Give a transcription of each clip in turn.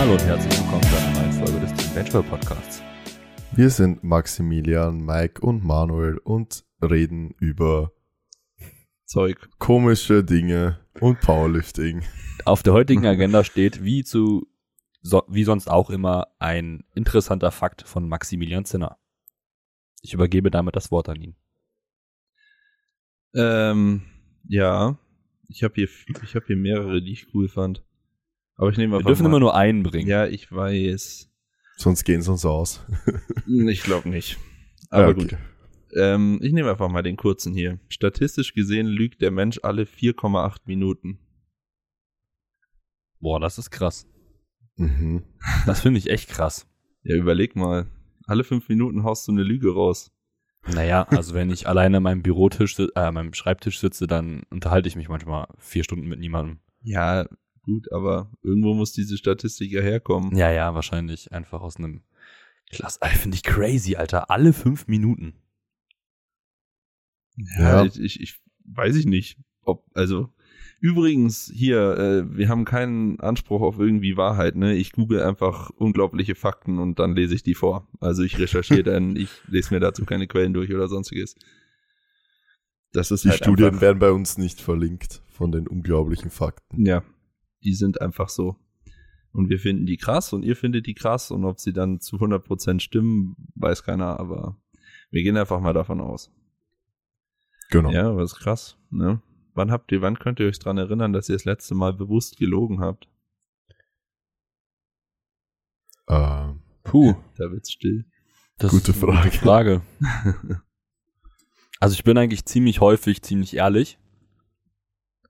Hallo und herzlich willkommen zu einer neuen Folge des Team Benchball Podcasts. Wir sind Maximilian, Mike und Manuel und reden über Zeug. komische Dinge und Powerlifting. Auf der heutigen Agenda steht, wie zu so, wie sonst auch immer, ein interessanter Fakt von Maximilian Zinner. Ich übergebe damit das Wort an ihn. Ähm, ja, ich habe hier, ich habe hier mehrere, die ich cool fand. Aber ich nehme Wir dürfen mal. immer nur einen bringen. Ja, ich weiß. Sonst gehen sie uns aus. Ich glaube nicht. Aber Ja, okay. gut. Ähm, ich nehme einfach mal den kurzen hier. Statistisch gesehen lügt der Mensch alle 4,8 Minuten. Boah, das ist krass. Mhm. Das finde ich echt krass. Ja, überleg mal. Alle fünf Minuten haust du eine Lüge raus. Naja, also wenn ich alleine an meinem Bürotisch, äh, an meinem Schreibtisch sitze, dann unterhalte ich mich manchmal vier Stunden mit niemandem. Ja, gut, aber irgendwo muss diese Statistik ja herkommen. Ja, ja, wahrscheinlich einfach aus einem Klass. Finde ich crazy, Alter. Alle fünf Minuten. Ja, Ja. Ich, ich, ich weiß ich nicht. Ob, also, übrigens, hier, äh, wir haben keinen Anspruch auf irgendwie Wahrheit, ne? Ich google einfach unglaubliche Fakten und dann lese ich die vor. Also ich recherchiere dann, ich lese mir dazu keine Quellen durch oder sonstiges. Das ist Die halt Studien einfach, werden bei uns nicht verlinkt von den unglaublichen Fakten. Ja, die sind einfach so. Und wir finden die krass und ihr findet die krass und ob sie dann zu 100% stimmen, weiß keiner, aber wir gehen einfach mal davon aus. Genau. Ja, was krass, ne? Wann habt ihr, wann könnt ihr euch dran erinnern, dass ihr das letzte Mal bewusst gelogen habt? Äh, Puh, Da wird's still. das Gute ist eine Frage. Frage. Also ich bin eigentlich ziemlich häufig ziemlich ehrlich.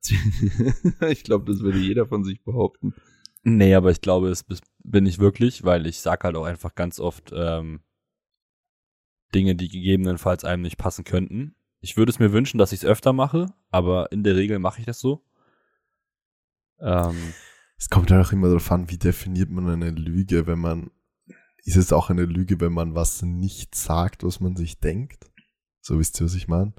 ich glaube, das würde jeder von sich behaupten. Nee, aber ich glaube, es bin ich wirklich, weil ich sag halt auch einfach ganz oft ähm, Dinge, die gegebenenfalls einem nicht passen könnten. Ich würde es mir wünschen, dass ich es öfter mache, aber in der Regel mache ich das so. Ähm, es kommt ja auch immer darauf an, wie definiert man eine Lüge, wenn man, ist es auch eine Lüge, wenn man was nicht sagt, was man sich denkt? So wisst ihr, was ich meine?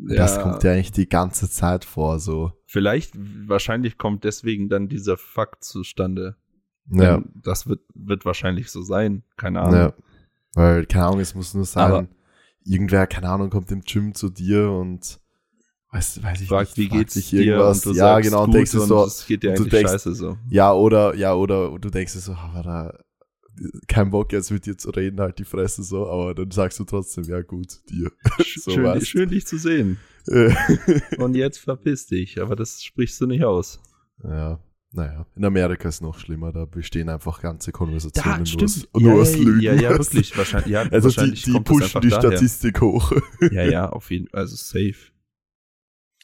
Das kommt ja eigentlich die ganze Zeit vor, so. Vielleicht, wahrscheinlich kommt deswegen dann dieser Fakt zustande. Ja, Das wird, wird wahrscheinlich so sein. Keine Ahnung. ja. Weil, keine Ahnung, es muss nur sein, Aber- irgendwer, keine Ahnung, kommt im Gym zu dir und weiß, weiß ich Fragt, nicht, wie geht's dich dir? irgendwas. Und du ja, genau, und denkst du so, es geht dir eigentlich denkst- scheiße so. ja, oder, ja, oder du denkst dir so, aber da, kein Bock jetzt mit dir zu reden, halt die Fresse so, aber dann sagst du trotzdem, ja gut, dir. so schön, was. schön, dich zu sehen. Äh, Und jetzt verpiss dich. Aber das sprichst du nicht aus. ja, naja, in Amerika ist noch schlimmer, da bestehen einfach ganze Konversationen Da, nur aus, nur ja, aus Lügen. Ja, ja, wirklich. Wahrscheinlich, ja, Also die, wahrscheinlich die kommt das pushen die daher. Statistik hoch. Ja, ja, auf jeden Fall. Also safe.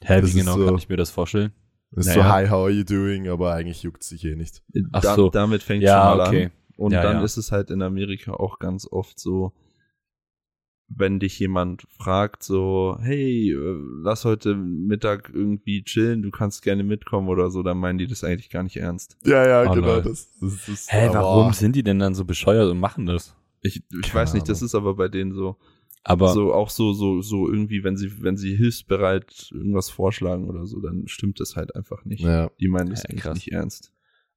hä, wie genau so- kann ich mir das vorstellen? Das ist Naja. so, hi, how are you doing? Aber eigentlich juckt sich eh nicht. Ach Da, so. Damit fängt Ja, schon mal okay. an. Und Ja, dann ja. ist es halt in Amerika auch ganz oft so, wenn dich jemand fragt, so, hey, äh, lass heute Mittag irgendwie chillen, du kannst gerne mitkommen oder so, dann meinen die das eigentlich gar nicht ernst. Ja, ja, Oh, genau. Das, das, das, Hä, aber- warum sind die denn dann so bescheuert und machen das? Ich, ich weiß nicht, das ist aber bei denen so. Aber so auch so so so irgendwie wenn sie wenn sie hilfsbereit irgendwas vorschlagen oder so dann stimmt das halt einfach nicht Ja. die meinen das Ja, eigentlich krass. nicht ernst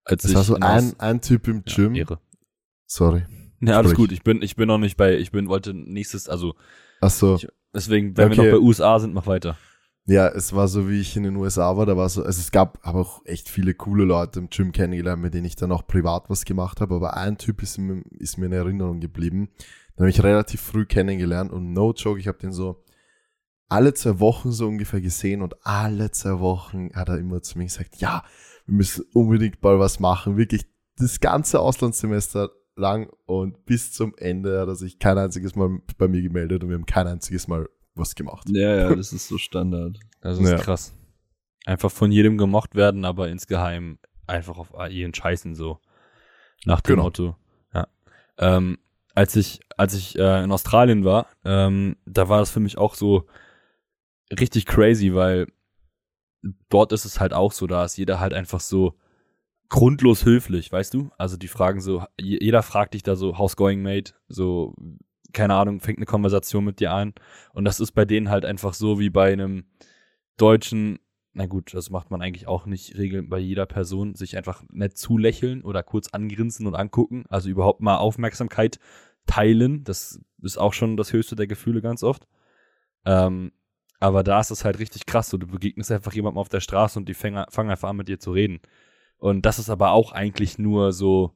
als Es ich war so in ein, ein Typ im Ja, Gym. Ehre. Sorry. Ja, alles Sprich. gut. Ich bin, ich bin noch nicht bei, ich bin, wollte nächstes, also, Achso. Ich- deswegen, wenn wir Okay. noch bei USA sind, mach weiter. Ja, es war so, wie ich in den USA war, da war so, also es gab aber auch echt viele coole Leute im Gym kennengelernt, mit denen ich dann auch privat was gemacht habe, aber ein Typ ist mir, ist mir in Erinnerung geblieben. Den habe ich relativ früh kennengelernt und no joke, ich habe den so alle zwei Wochen so ungefähr gesehen und alle zwei Wochen hat er immer zu mir gesagt, ja, wir müssen unbedingt mal was machen, wirklich das ganze Auslandssemester lang und bis zum Ende hat er sich kein einziges Mal bei mir gemeldet und wir haben kein einziges Mal was gemacht. ja ja das ist so Standard Das ist Ja. krass. Einfach von jedem gemocht werden, aber insgeheim einfach auf jeden Scheißen so. Nach dem Genau. Motto. Ja. Ähm, als ich, als ich äh, in Australien war, ähm, da war das für mich auch so richtig crazy, weil dort ist es halt auch so, da ist jeder halt einfach so grundlos höflich, weißt du? Also die fragen so, je- jeder fragt dich da so, how's going, mate? So, keine Ahnung, fängt eine Konversation mit dir an. Und das ist bei denen halt einfach so wie bei einem Deutschen na gut, das macht man eigentlich auch nicht regeln bei jeder Person, sich einfach nett zulächeln oder kurz angrinsen und angucken. Also überhaupt mal Aufmerksamkeit teilen. Das ist auch schon das höchste der Gefühle ganz oft. Ähm, aber da ist es halt richtig krass. So, du begegnest einfach jemandem auf der Straße und die fangen einfach an mit dir zu reden. Und das ist aber auch eigentlich nur so,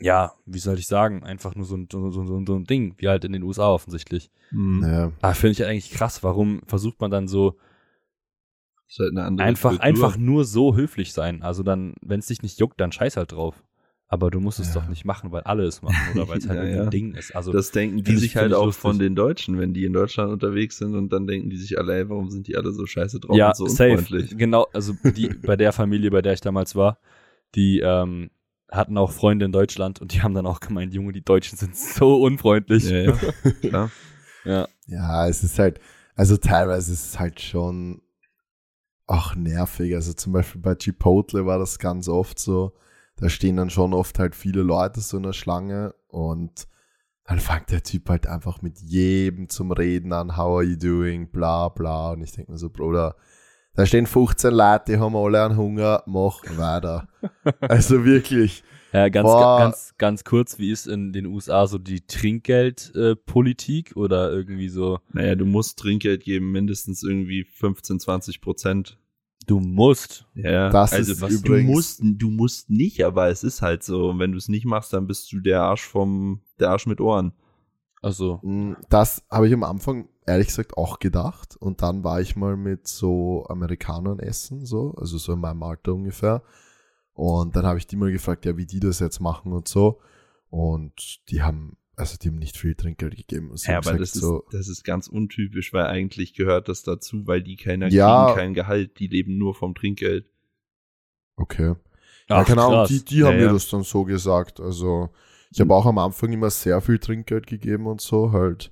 ja, wie soll ich sagen, einfach nur so ein, so, so, so, ein Ding, wie halt in den USA offensichtlich. Mhm. Ja. Aber finde ich eigentlich krass, warum versucht man dann so halt einfach, Kultur. einfach nur so höflich sein? Also dann, wenn es dich nicht juckt, dann scheiß halt drauf. Aber du musst es Ja. doch nicht machen, weil alle es machen oder weil es halt Ja, irgendein ja. Ding ist. Also Das denken die sich halt auch lustig. von den Deutschen, wenn die in Deutschland unterwegs sind und dann denken die sich alle, ey, warum sind die alle so scheiße drauf ja, und so safe. unfreundlich. Genau, also die bei der Familie, bei der ich damals war, die ähm, hatten auch Freunde in Deutschland und die haben dann auch gemeint, Junge, die Deutschen sind so unfreundlich. Ja, ja, klar. ja. Ja, es ist halt, also teilweise ist es halt schon auch nervig. Also zum Beispiel bei Chipotle war das ganz oft so. Da stehen dann schon oft halt viele Leute so in der Schlange und dann fängt der Typ halt einfach mit jedem zum Reden an, how are you doing, bla bla. Und ich denke mir so, Bruder, da stehen 15 Leute, die haben alle einen Hunger, mach weiter. also wirklich. Ja, ganz, Boah. ganz, ganz kurz, wie ist in den USA so die Trinkgeldpolitik äh, oder irgendwie so, Naja, du musst Trinkgeld geben, mindestens irgendwie 15, 20 Prozent. Du musst. Ja, Das also ist was, du übrigens- musst, du musst nicht, aber es ist halt so. Und wenn du es nicht machst, dann bist du der Arsch vom, der Arsch mit Ohren. Also, Das habe ich am Anfang ehrlich gesagt auch gedacht. Und dann war ich mal mit so Amerikanern essen, so, also so in meinem Alter ungefähr. Und dann habe ich die mal gefragt, ja, wie die das jetzt machen und so. Und die haben, also die haben nicht viel Trinkgeld gegeben. Sie Ja, haben aber gesagt, das ist, so, das ist ganz untypisch, weil eigentlich gehört das dazu, weil die keiner Ja. kriegen kein Gehalt, die leben nur vom Trinkgeld. okay. ach, ja, keine Ahnung, die, die haben Ja, mir das dann so gesagt. Also ich habe auch am Anfang immer sehr viel Trinkgeld gegeben und so halt.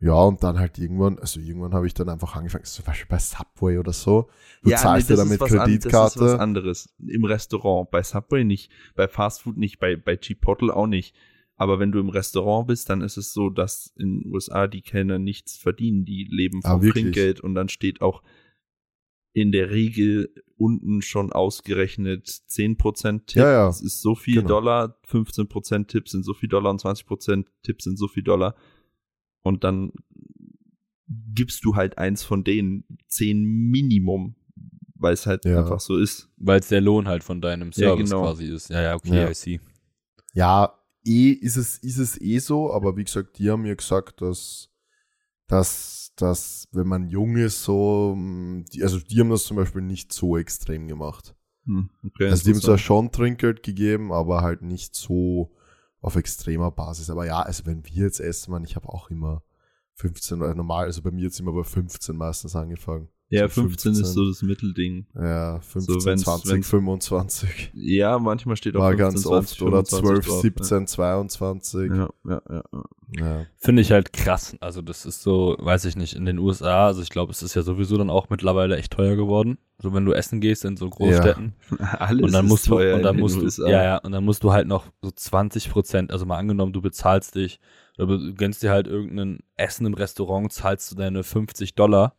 Ja, und dann halt irgendwann, also irgendwann habe ich dann einfach angefangen, zum Beispiel bei Subway oder so. Du zahlst ja das dann ist mit was an- Das ist was Kreditkarte. anderes. Im Restaurant, bei Subway nicht, bei Fastfood nicht, bei, bei Chipotle auch nicht. Aber wenn du im Restaurant bist, dann ist es so, dass in den USA die Kellner nichts verdienen. Die leben Ah, vom wirklich? Trinkgeld und dann steht auch in der Regel unten schon ausgerechnet 10% Tipp. Ja, ja. Das ist so viel Genau. Dollar, 15% Tipps sind so viel Dollar und 20% Tipps sind so viel Dollar. Und dann gibst du halt eins von denen, 10 Minimum, weil es halt Ja. einfach so ist. Weil es der Lohn halt von deinem Ja, Service genau. quasi ist. Ja, ja, okay, Ja. I see. Ja, eh ist es, ist es eh so, aber wie gesagt, die haben mir gesagt, dass, dass, dass wenn man jung ist, so, mh, die, also die haben das zum Beispiel nicht so extrem gemacht. Hm, okay, also die haben zwar schon Trinkgeld gegeben, aber halt nicht so auf extremer Basis. Aber ja, also wenn wir jetzt essen, man, ich habe auch immer 15 oder normal, also bei mir jetzt immer bei 15 meistens angefangen. Ja, so 15, ist so das Mittelding. Ja, 15, wenn's- 20, wenn's- 25. Ja, manchmal steht auch War 15, ganz 20, oft. Oder 25 12, drauf, 17, 22. Ja, ja, ja. ja. Ja. Finde ich halt krass. Also das ist so, weiß ich nicht, in den USA, also ich glaube, es ist ja sowieso dann auch mittlerweile echt teuer geworden. So wenn du essen gehst in so Großstädten. Alles und dann ist musst du, teuer und dann in den musst du, USA. ja, ja, und dann musst du halt noch so 20 Prozent, also mal angenommen, du bezahlst dich, oder du gönnst dir halt irgendein Essen im Restaurant, zahlst du deine 50 Dollar.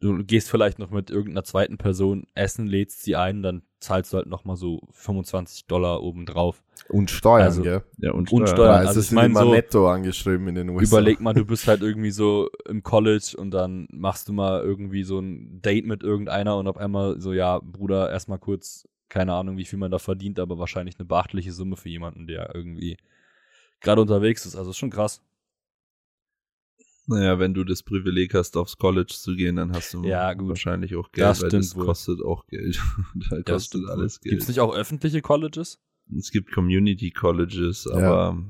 Du gehst vielleicht noch mit irgendeiner zweiten Person essen, lädst sie ein, dann zahlst du halt noch mal so 25 Dollar obendrauf. Und Steuern, Also, gell? Ja, und Und Steuern. Steuern. Ja, also es ich ist mein immer so- netto angeschrieben in den USA. Überleg mal, du bist halt irgendwie so im College und dann machst du mal irgendwie so ein Date mit irgendeiner und auf einmal so, ja, Bruder, erstmal kurz, keine Ahnung, wie viel man da verdient, aber wahrscheinlich eine beachtliche Summe für jemanden, der irgendwie gerade unterwegs ist. Also ist schon krass. Naja, wenn du das Privileg hast, aufs College zu gehen, dann hast du Ja, gut. wahrscheinlich auch Geld, Das weil das wohl. kostet auch Geld. da kostet alles Geld. Gibt es nicht auch öffentliche Colleges? Es gibt Community Colleges, aber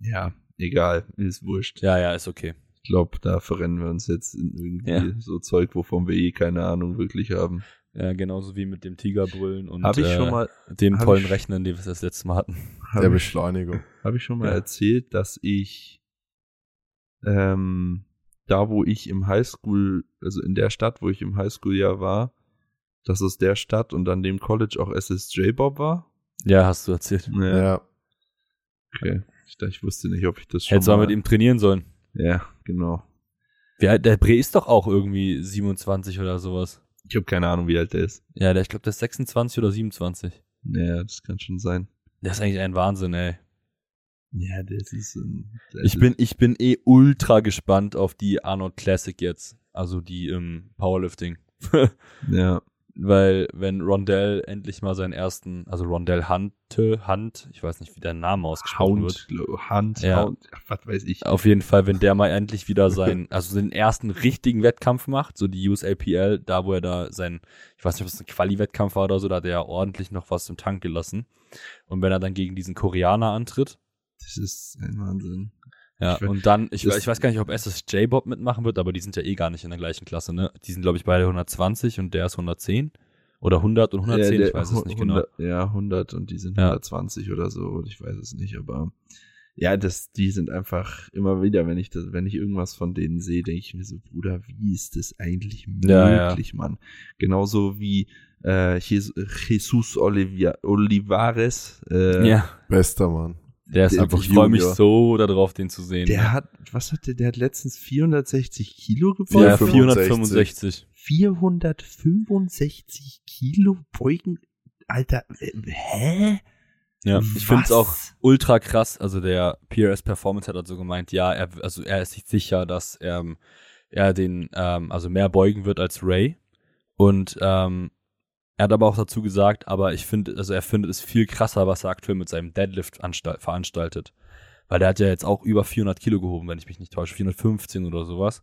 ja, egal, ist wurscht. Ja, ja, ist okay. Ich glaube, da verrennen wir uns jetzt in irgendwie Ja. so Zeug, wovon wir eh keine Ahnung wirklich haben. Ja, genauso wie mit dem Tigerbrüllen und Habe ich äh, schon mal, dem hab tollen ich- Rechnen, den wir das letzte Mal hatten. Der hab Beschleunigung. hab ich schon mal Ja. erzählt, dass ich ähm, da, wo ich im Highschool, also in der Stadt, wo ich im Highschool-Jahr war, dass aus der Stadt und an dem College auch SSJ Bob war. Ja, hast du erzählt. Ja, Ja. okay. Ich, dachte, ich wusste nicht, ob ich das schon Hättest du mal mit ihm trainieren sollen. Ja, genau. Wie alt- Der Bre ist doch auch irgendwie 27 oder sowas. Ich habe keine Ahnung, wie alt der ist. Ja, der, ich glaube, der ist 26 oder 27. Ja, das kann schon sein. Der ist eigentlich ein Wahnsinn, ey. Ja, das ist ein. Das Ich bin, ich bin eh ultra gespannt auf die Arnold Classic jetzt. Also die im Powerlifting. Ja. Weil, wenn Rondell endlich mal seinen ersten, also Rondell Hunte, Hunt, ich weiß nicht, wie der Name ausgesprochen wird. Hound, glo- Hunt, Ja. Ach, was weiß ich. Auf jeden Fall, wenn der mal endlich wieder seinen, also den ersten richtigen Wettkampf macht, so die USAPL, da wo er da sein, ich weiß nicht, ob es ein Quali-Wettkampf war oder so, da hat er ja ordentlich noch was im Tank gelassen. Und wenn er dann gegen diesen Koreaner antritt, Das ist ein Wahnsinn. ja, Ich und dann, ich, ich weiß gar nicht, ob SSJ Bob mitmachen wird, aber die sind ja eh gar nicht in der gleichen Klasse, ne? Die sind, glaube ich, beide 120 und der ist 110. Oder 100 und 110, Ja, der ich weiß es nicht genau. 100, Ja, 100 und die sind Ja. 120 oder so, ich weiß es nicht, aber ja, das, die sind einfach immer wieder, wenn ich das, wenn ich irgendwas von denen sehe, denke ich mir so, Bruder, wie ist das eigentlich Ja, ja. möglich, Mann? Genauso wie äh, Jesus, Jesus Olivia, Olivares, äh, Ja, Bester Mann. Der ist Der- einfach, ich freue mich so darauf, den zu sehen. der hat, was hat der, der hat letztens 460 Kilo ja, gebeugt. 465. 465 Kilo beugen, Alter, hä? Ja, ich finde es auch ultra krass. Also der PRS Performance hat also gemeint, ja, er, also er ist sich sicher, dass er, ähm, er den, ähm, also mehr beugen wird als Ray. Und ähm, er hat aber auch dazu gesagt, aber ich finde, also er findet es viel krasser, was er aktuell mit seinem Deadlift anstalt, veranstaltet. Weil der hat ja jetzt auch über 400 Kilo gehoben, wenn ich mich nicht täusche, 415 oder sowas.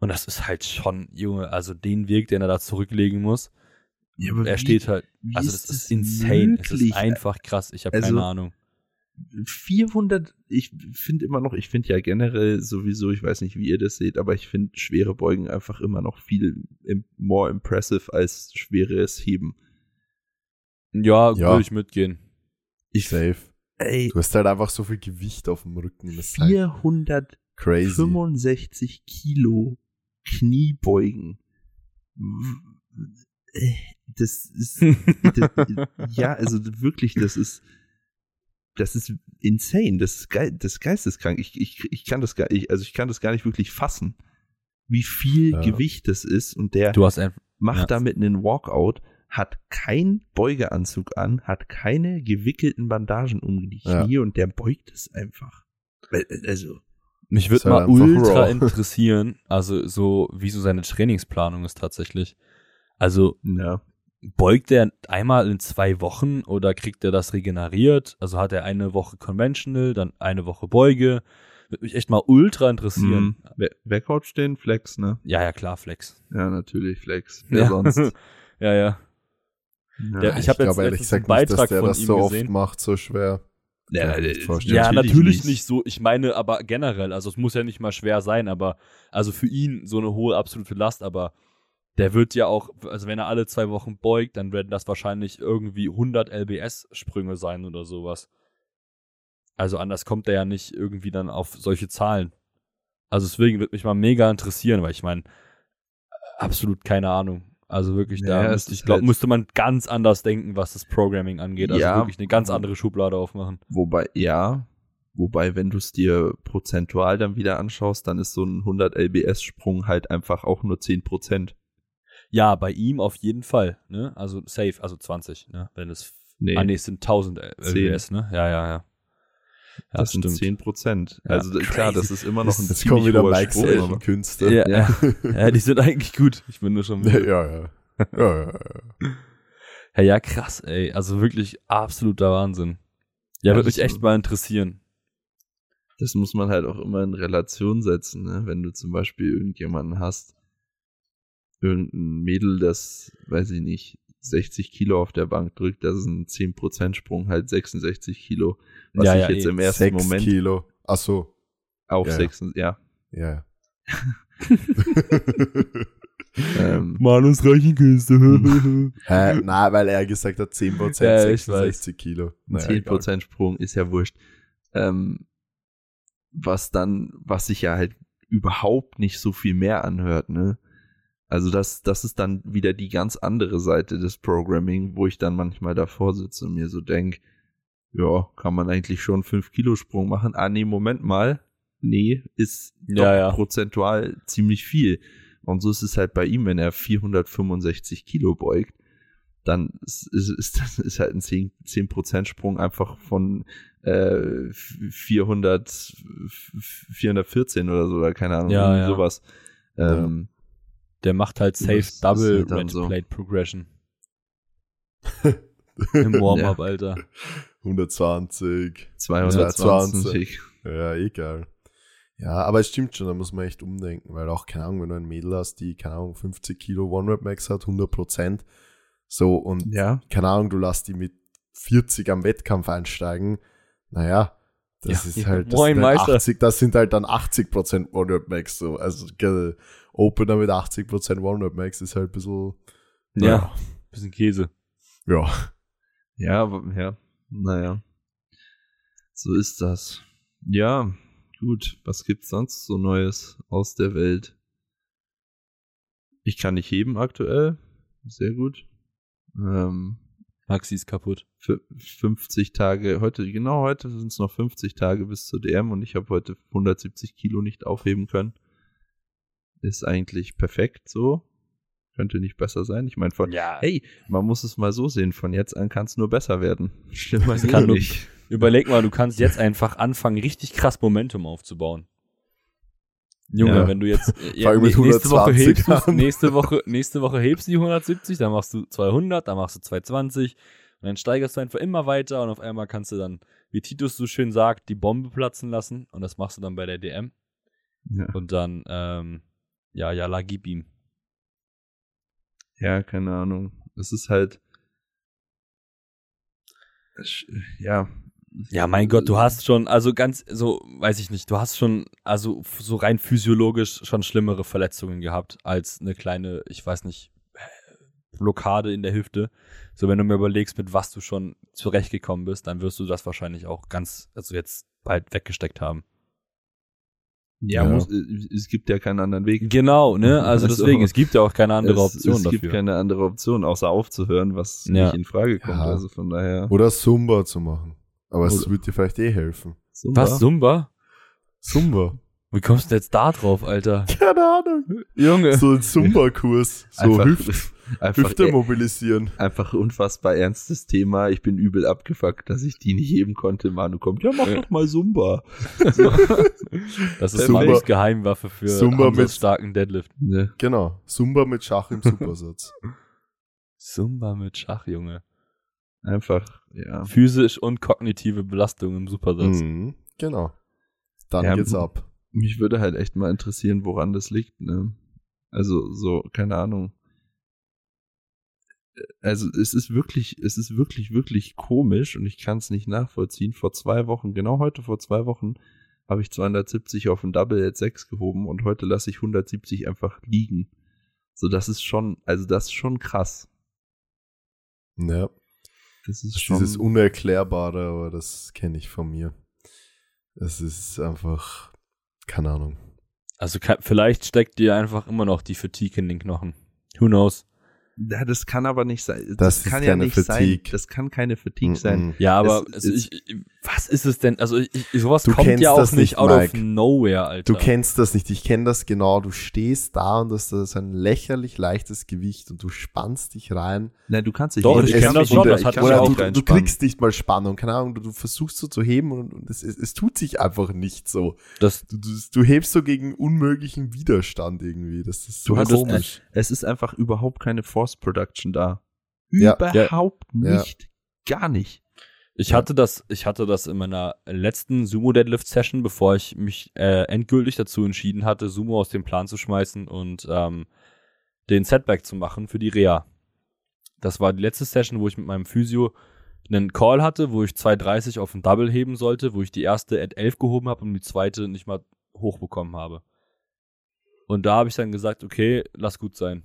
Und das ist halt schon, Junge, also den Weg, den er da zurücklegen muss. Ja, er wie- steht halt, also das ist insane. Es ist möglich? einfach krass. Ich habe Also- keine Ahnung. 400, ich finde immer noch, ich finde ja generell sowieso, ich weiß nicht, wie ihr das seht, aber ich finde schwere Beugen einfach immer noch viel im, more impressive als schweres Heben. Ja, Ja. würde ich mitgehen. Ich, Safe. ey, Du hast halt einfach so viel Gewicht auf dem Rücken. Das ist halt 465 crazy. Kilo Kniebeugen. Äh, Das ist, das, ja, also wirklich, das ist, das ist insane, das ist, geil, das ist geisteskrank. Ich, ich, ich kann das gar ich, also ich kann das gar nicht wirklich fassen, wie viel Ja. Gewicht das ist und der Du hast ein, macht ja. damit einen Walkout, hat keinen Beugeanzug an, hat keine gewickelten Bandagen um die Ja. Knie und der beugt es einfach. Weil, Also, mich würde mal ultra raw. interessieren, also so, wie so seine Trainingsplanung ist tatsächlich. Also ja. Beugt er einmal in zwei Wochen oder kriegt er das regeneriert? Also hat er eine Woche Conventional, dann eine Woche Beuge? Würde mich echt mal ultra interessieren. Mhm. Wer, wer coucht den? Flex, ne? Ja, ja, klar, Flex. Ja, natürlich, Flex. Wer ja. sonst? ja, ja. Ja, Der- ich hab jetzt glaube ehrlich letztens einen gesagt nicht, dass Beitrag der von das ihm so oft macht, so schwer. ja. Ja, natürlich, nicht. so. Ich meine, aber generell, also es muss ja nicht mal schwer sein, aber also für ihn so eine hohe absolute Last, aber der wird ja auch, also wenn er alle zwei Wochen beugt, dann werden das wahrscheinlich irgendwie 100 LBS-Sprünge sein oder sowas. Also anders kommt er ja nicht irgendwie dann auf solche Zahlen. Also deswegen würde mich mal mega interessieren, weil ich meine, absolut keine Ahnung. Also wirklich, da Ja, müsste ich glaube, halt- müsste man ganz anders denken, was das Programming angeht. Also Ja. wirklich eine ganz andere Schublade aufmachen. Wobei, ja, wobei, wenn du es dir prozentual dann wieder anschaust, dann ist so ein 100 LBS-Sprung halt einfach auch nur 10%. Ja, bei ihm auf jeden Fall, ne? Also safe, also 20, ne? Wenn es Nee, Ah, nee, es sind 1000 LBS, ne? Ja, ja, ja. Ja, das sind 10%. Ja, Also klar, crazy. das ist immer noch ein Jetzt kommen ziemlich wieder hoher Mike Sprung. Selden aber- Künste. Ja, ja. ja, die sind eigentlich gut. Ich bin nur schon ja, ja. ja. ja, ja, ja. Ja, ja, krass, ey. Also wirklich absoluter Wahnsinn. Ja, Ja, würde mich echt mal interessieren. Das muss man halt auch immer in Relation setzen, ne? Wenn du zum Beispiel irgendjemanden hast, irgendein Mädel, das, weiß ich nicht, 60 Kilo auf der Bank drückt, das ist ein 10% Sprung, halt 66 Kilo. Was Ja, ich ja, jetzt eh. im ersten Sechs Moment Kilo. Ach so. auf Ja, ja. 6, ja. Ja. Ähm, Manus Reichenkünste. Hä? Na, weil er gesagt hat 10%, Ja, ich 66 Kilo. Naja, 10% Sprung ist ja wurscht. Ähm, was dann, was sich ja halt überhaupt nicht so viel mehr anhört, ne? Also das, das ist dann wieder die ganz andere Seite des Programming, wo ich dann manchmal davor sitze und mir so denk, ja, kann man eigentlich schon 5 Kilo Sprung machen? Ah, nee, Moment mal. Nee, ist Ja, doch ja. prozentual ziemlich viel. Und so ist es halt bei ihm, wenn er 465 Kilo beugt, dann ist, ist, ist das ist halt ein 10%, 10 Sprung einfach von äh, 400, 414 oder so, oder keine Ahnung, Ja, ja. sowas. Ähm, Der macht halt safe Das ist Double halt Red so. Plate Progression. Im Warm-up, Alter. 120. 220. Ja, egal. Ja, aber es stimmt schon, da muss man echt umdenken, weil auch, keine Ahnung, wenn du ein Mädel hast, die, keine Ahnung, 50 Kilo One-Rep-Max hat, 100 Prozent, so, und, Ja. keine Ahnung, du lässt die mit 40 am Wettkampf einsteigen, naja, das Ja, ist ja, halt, das moin, sind halt Meister. 80, das sind halt dann 80 Prozent One-Rep-Max, so, also, gell, Opener mit 80 Prozent One-Rep-Max ist halt ein bisschen, Ja. Bisschen Käse. ja, Ja, aber- ja, naja. So ist das. Ja, gut. Was gibt's sonst so Neues aus der Welt? Ich kann nicht heben aktuell. Sehr gut. Ähm, Maxi ist kaputt. für 50 Tage, heute, genau heute sind es noch 50 Tage bis zur DM und ich habe heute 170 Kilo nicht aufheben können. Ist eigentlich perfekt so. Könnte nicht besser sein. Ich meine, von, Ja. hey, man muss es mal so sehen, von jetzt an kann es nur besser werden. Schlimmer kann nicht. Überleg mal, du kannst jetzt einfach anfangen, richtig krass Momentum aufzubauen. Junge, Ja. wenn du jetzt mit nächste Woche 120 hebst du, nächste Woche nächste Woche hebst du die 170, dann machst du 200, dann machst du 220 und dann steigerst du einfach immer weiter und auf einmal kannst du dann, wie Titus so schön sagt, die Bombe platzen lassen und das machst du dann bei der DM Ja. und dann ähm, ja, ja, la gib ihm. Ja, keine Ahnung. Es ist halt. Ja. Ja, mein Gott, du hast schon, also ganz, so, weiß ich nicht, du hast schon, also so rein physiologisch schon schlimmere Verletzungen gehabt als eine kleine, ich weiß nicht, Blockade in der Hüfte. So, wenn du mir überlegst, mit was du schon zurechtgekommen bist, dann wirst du das wahrscheinlich auch ganz, also jetzt bald weggesteckt haben. Ja, Ja. Muss, äh, es gibt ja keinen anderen Weg. Genau, ne? Also Also, deswegen, es gibt ja auch keine andere es, Option es dafür. gibt keine andere Option, außer aufzuhören, was Ja. nicht in Frage kommt. Ja. Also von daher. oder Zumba zu machen. Aber es wird dir vielleicht eh helfen. Zumba. was, Zumba? Zumba. Wie kommst du denn jetzt da drauf, Alter? Keine Ahnung. Junge. So ein Zumba-Kurs. So Einfach, Hüft, einfach, Hüfte äh, mobilisieren. einfach unfassbar ernstes Thema. Ich bin übel abgefuckt, dass ich die nicht heben konnte. Manu kommt, ja, mach Ja. doch mal Zumba. Das ist Zumba- Geheimwaffe für Zumba mit- starken Deadlift. Ne? Genau. Zumba mit Schach im Supersatz. Zumba mit Schach, Junge. Einfach, ja. Physisch und kognitive Belastung im Supersatz. mhm. Genau. Dann Ja, geht's ab. Mich würde halt echt mal interessieren, woran das liegt, ne? Also, so, keine Ahnung. Also, es ist wirklich, es ist wirklich, wirklich komisch und ich kann es nicht nachvollziehen. Vor zwei Wochen, genau heute vor zwei Wochen, habe ich 270 auf ein Double jetzt 6 gehoben und heute lasse ich 170 einfach liegen. So, das ist schon, also das ist schon krass. Ja. Das ist Das ist schon. dieses Unerklärbare, aber das kenne ich von mir. Es ist einfach, keine Ahnung. Also vielleicht steckt dir einfach immer noch die Fatigue in den Knochen. Who knows? Ja, das kann aber nicht sein. Das, Das ist kann ja nicht Fatigue. sein. Das kann keine Fatigue sein. Mhm. Ja, aber Es- also ich, was ist es denn? Also ich, ich, sowas Du kommt kennst ja auch das nicht nicht, out of Mike. nowhere, Alter. Du kennst das nicht, ich kenne das genau. Du stehst da und das ist ein lächerlich leichtes Gewicht und du spannst dich rein. Nein, du kannst dich Doch, nicht- ich Es- kenn das schon, das hat oder auch du, du kriegst nicht mal Spannung, keine Ahnung, du, du versuchst so zu heben und, und es, es, es tut sich einfach nicht so. das, Du, du, du hebst so gegen unmöglichen Widerstand irgendwie. Das ist so Du hast komisch. Es ist einfach überhaupt keine Force Production da. Ja. Überhaupt Ja. nicht. Gar nicht. Ich hatte das, ich hatte das in meiner letzten Sumo Deadlift Session, bevor ich mich äh, endgültig dazu entschieden hatte, Sumo aus dem Plan zu schmeißen und ähm, den Setback zu machen für die Reha. Das war die letzte Session, wo ich mit meinem Physio einen Call hatte, wo ich 230 auf ein Double heben sollte, wo ich die erste at 11 gehoben habe und die zweite nicht mal hochbekommen habe. Und da habe ich dann gesagt, okay, lass gut sein.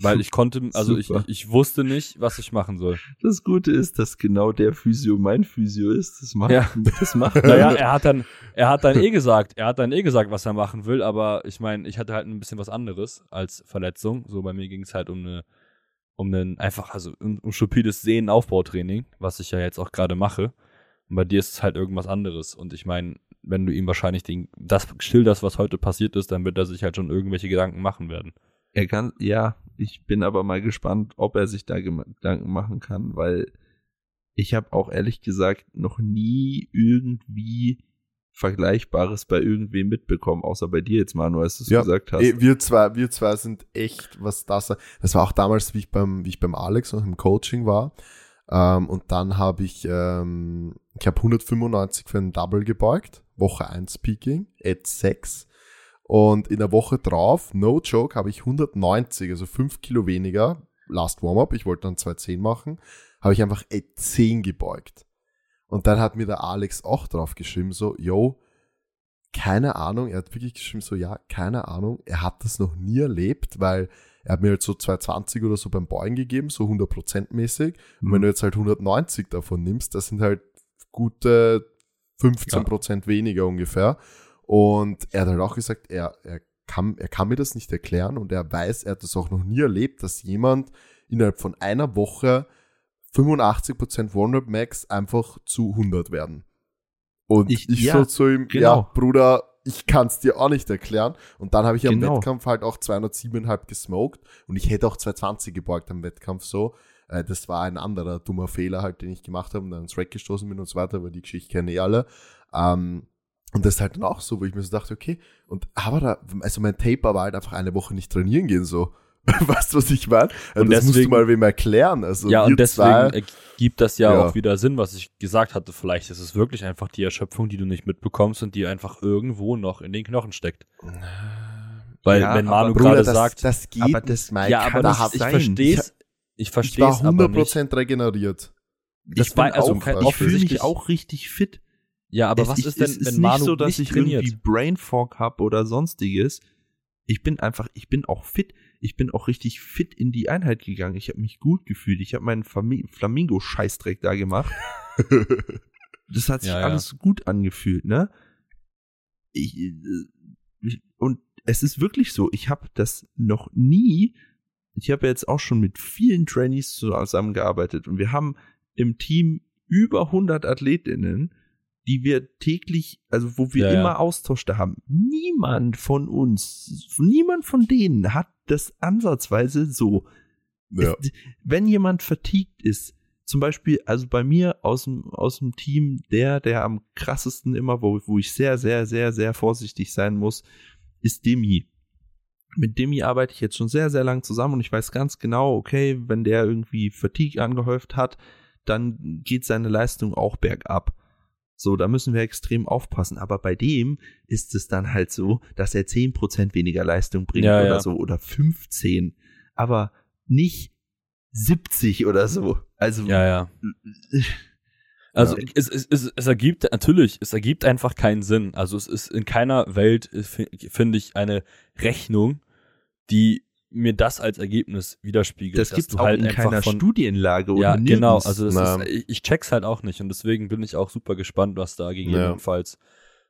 Weil ich konnte, also ich, ich wusste nicht, was ich machen soll. Das Gute ist, dass genau der Physio mein Physio ist. Das macht, Ja. das macht Naja, er hat dann, er hat dann eh gesagt, er hat dann eh gesagt, was er machen will, aber ich meine, ich hatte halt ein bisschen was anderes als Verletzung. So bei mir ging es halt um eine, um einen einfach, also um, um stupides Sehnenaufbautraining, was ich ja jetzt auch gerade mache. Und bei dir ist es halt irgendwas anderes. Und ich meine, wenn du ihm wahrscheinlich den, das schilderst, was heute passiert ist, dann wird er sich halt schon irgendwelche Gedanken machen werden. Er kann, ja, ich bin aber mal gespannt, ob er sich da Gedanken machen kann, weil ich habe auch ehrlich gesagt noch nie irgendwie Vergleichbares bei irgendwem mitbekommen, außer bei dir jetzt, Manu, als du es Ja, gesagt hast. Eh, Wir zwei, wir zwei sind echt, was das, das war auch damals, wie ich beim, wie ich beim Alex noch im Coaching war. Ähm, und dann habe ich, ähm, ich habe 195 für einen Double gebeugt, Woche 1 Peaking, at 6. Und in der Woche drauf, no joke, habe ich 190, also 5 Kilo weniger, last Warm-up, ich wollte dann 210 machen, habe ich einfach at 10 gebeugt. Und dann hat mir der Alex auch drauf geschrieben, so, yo, keine Ahnung, er hat wirklich geschrieben, so, ja, keine Ahnung, er hat das noch nie erlebt, weil er hat mir halt so 220 oder so beim Beugen gegeben, so 100% mäßig. Und wenn du jetzt halt 190 davon nimmst, das sind halt gute 15% weniger ungefähr. Und er hat halt auch gesagt, er, er, kann, er kann mir das nicht erklären und er weiß, er hat das auch noch nie erlebt, dass jemand innerhalb von einer Woche 85% One-Rep Max einfach zu 100 werden. Und ich, Ich- ja, so zu ihm, genau. ja, Bruder, ich kann es dir auch nicht erklären. Und dann habe ich am Genau. Wettkampf halt auch 207,5 gesmoked und ich hätte auch 220 gebeugt am Wettkampf so. Äh, Das war ein anderer dummer Fehler halt, den ich gemacht habe und dann ins Rack gestoßen bin und so weiter, aber die Geschichte kennen eh alle. Ähm, und das ist halt dann auch so, wo ich mir so dachte, okay, und aber da, also mein Taper war halt einfach eine Woche nicht trainieren gehen, so. weißt du, was ich meine? Also Und das musst du deswegen- mal wem erklären. Also ja, und deswegen zwei- ergibt das ja, Ja. auch wieder Sinn, was ich gesagt hatte. Vielleicht ist es wirklich einfach die Erschöpfung, die du nicht mitbekommst und die einfach irgendwo noch in den Knochen steckt. Weil Ja, wenn Manu Bruder, gerade sagt, das geht aber das- Mike. ja, aber da das, ich verstehe es, ich ich verstehe war es aber nicht. 100% regeneriert. Das ich war- bin also auch, kein- ich fühle mich auch richtig fit. Ja, aber Es- was ich, ist denn, es ist wenn nicht Manu so, dass nicht ich trainiert? irgendwie Brain Fog habe oder sonstiges. Ich bin einfach, ich bin auch fit. Ich bin auch richtig fit in die Einheit gegangen. Ich habe mich gut gefühlt. Ich habe meinen Flamingo-Scheißdreck da gemacht. Das hat sich Ja, ja. alles gut angefühlt, ne? Ich, äh, ich, und es ist wirklich so, ich habe das noch nie, ich habe jetzt auch schon mit vielen Trainees zusammengearbeitet und wir haben im Team über 100 Athletinnen, die wir täglich, also wo wir Ja, ja. immer Austausch da haben. Niemand von uns, niemand von denen hat das ansatzweise so. ja. Es, wenn jemand fatigued ist, zum Beispiel, also bei mir aus dem, aus dem Team, der, der am krassesten immer, wo, wo ich sehr, sehr, sehr, sehr vorsichtig sein muss, ist Demi. Mit Demi arbeite ich jetzt schon sehr, sehr lang zusammen und ich weiß ganz genau, okay, wenn der irgendwie Fatigue angehäuft hat, dann geht seine Leistung auch bergab. So, da müssen wir extrem aufpassen. Aber bei dem ist es dann halt so, dass er 10% weniger Leistung bringt Ja, oder ja. so oder 15. Aber nicht 70 oder so. Also, Ja, ja. Also Ja. es, es, es, es ergibt natürlich, es ergibt einfach keinen Sinn. Also es ist in keiner Welt, äh, fi- finde ich, eine Rechnung, die mir das als Ergebnis widerspiegelt. das du auch halt in keiner von, Studienlage oder Ja, nirgends. genau. Also ist, ich, ich check's halt auch nicht und deswegen bin ich auch super gespannt, was da Ja. gegebenenfalls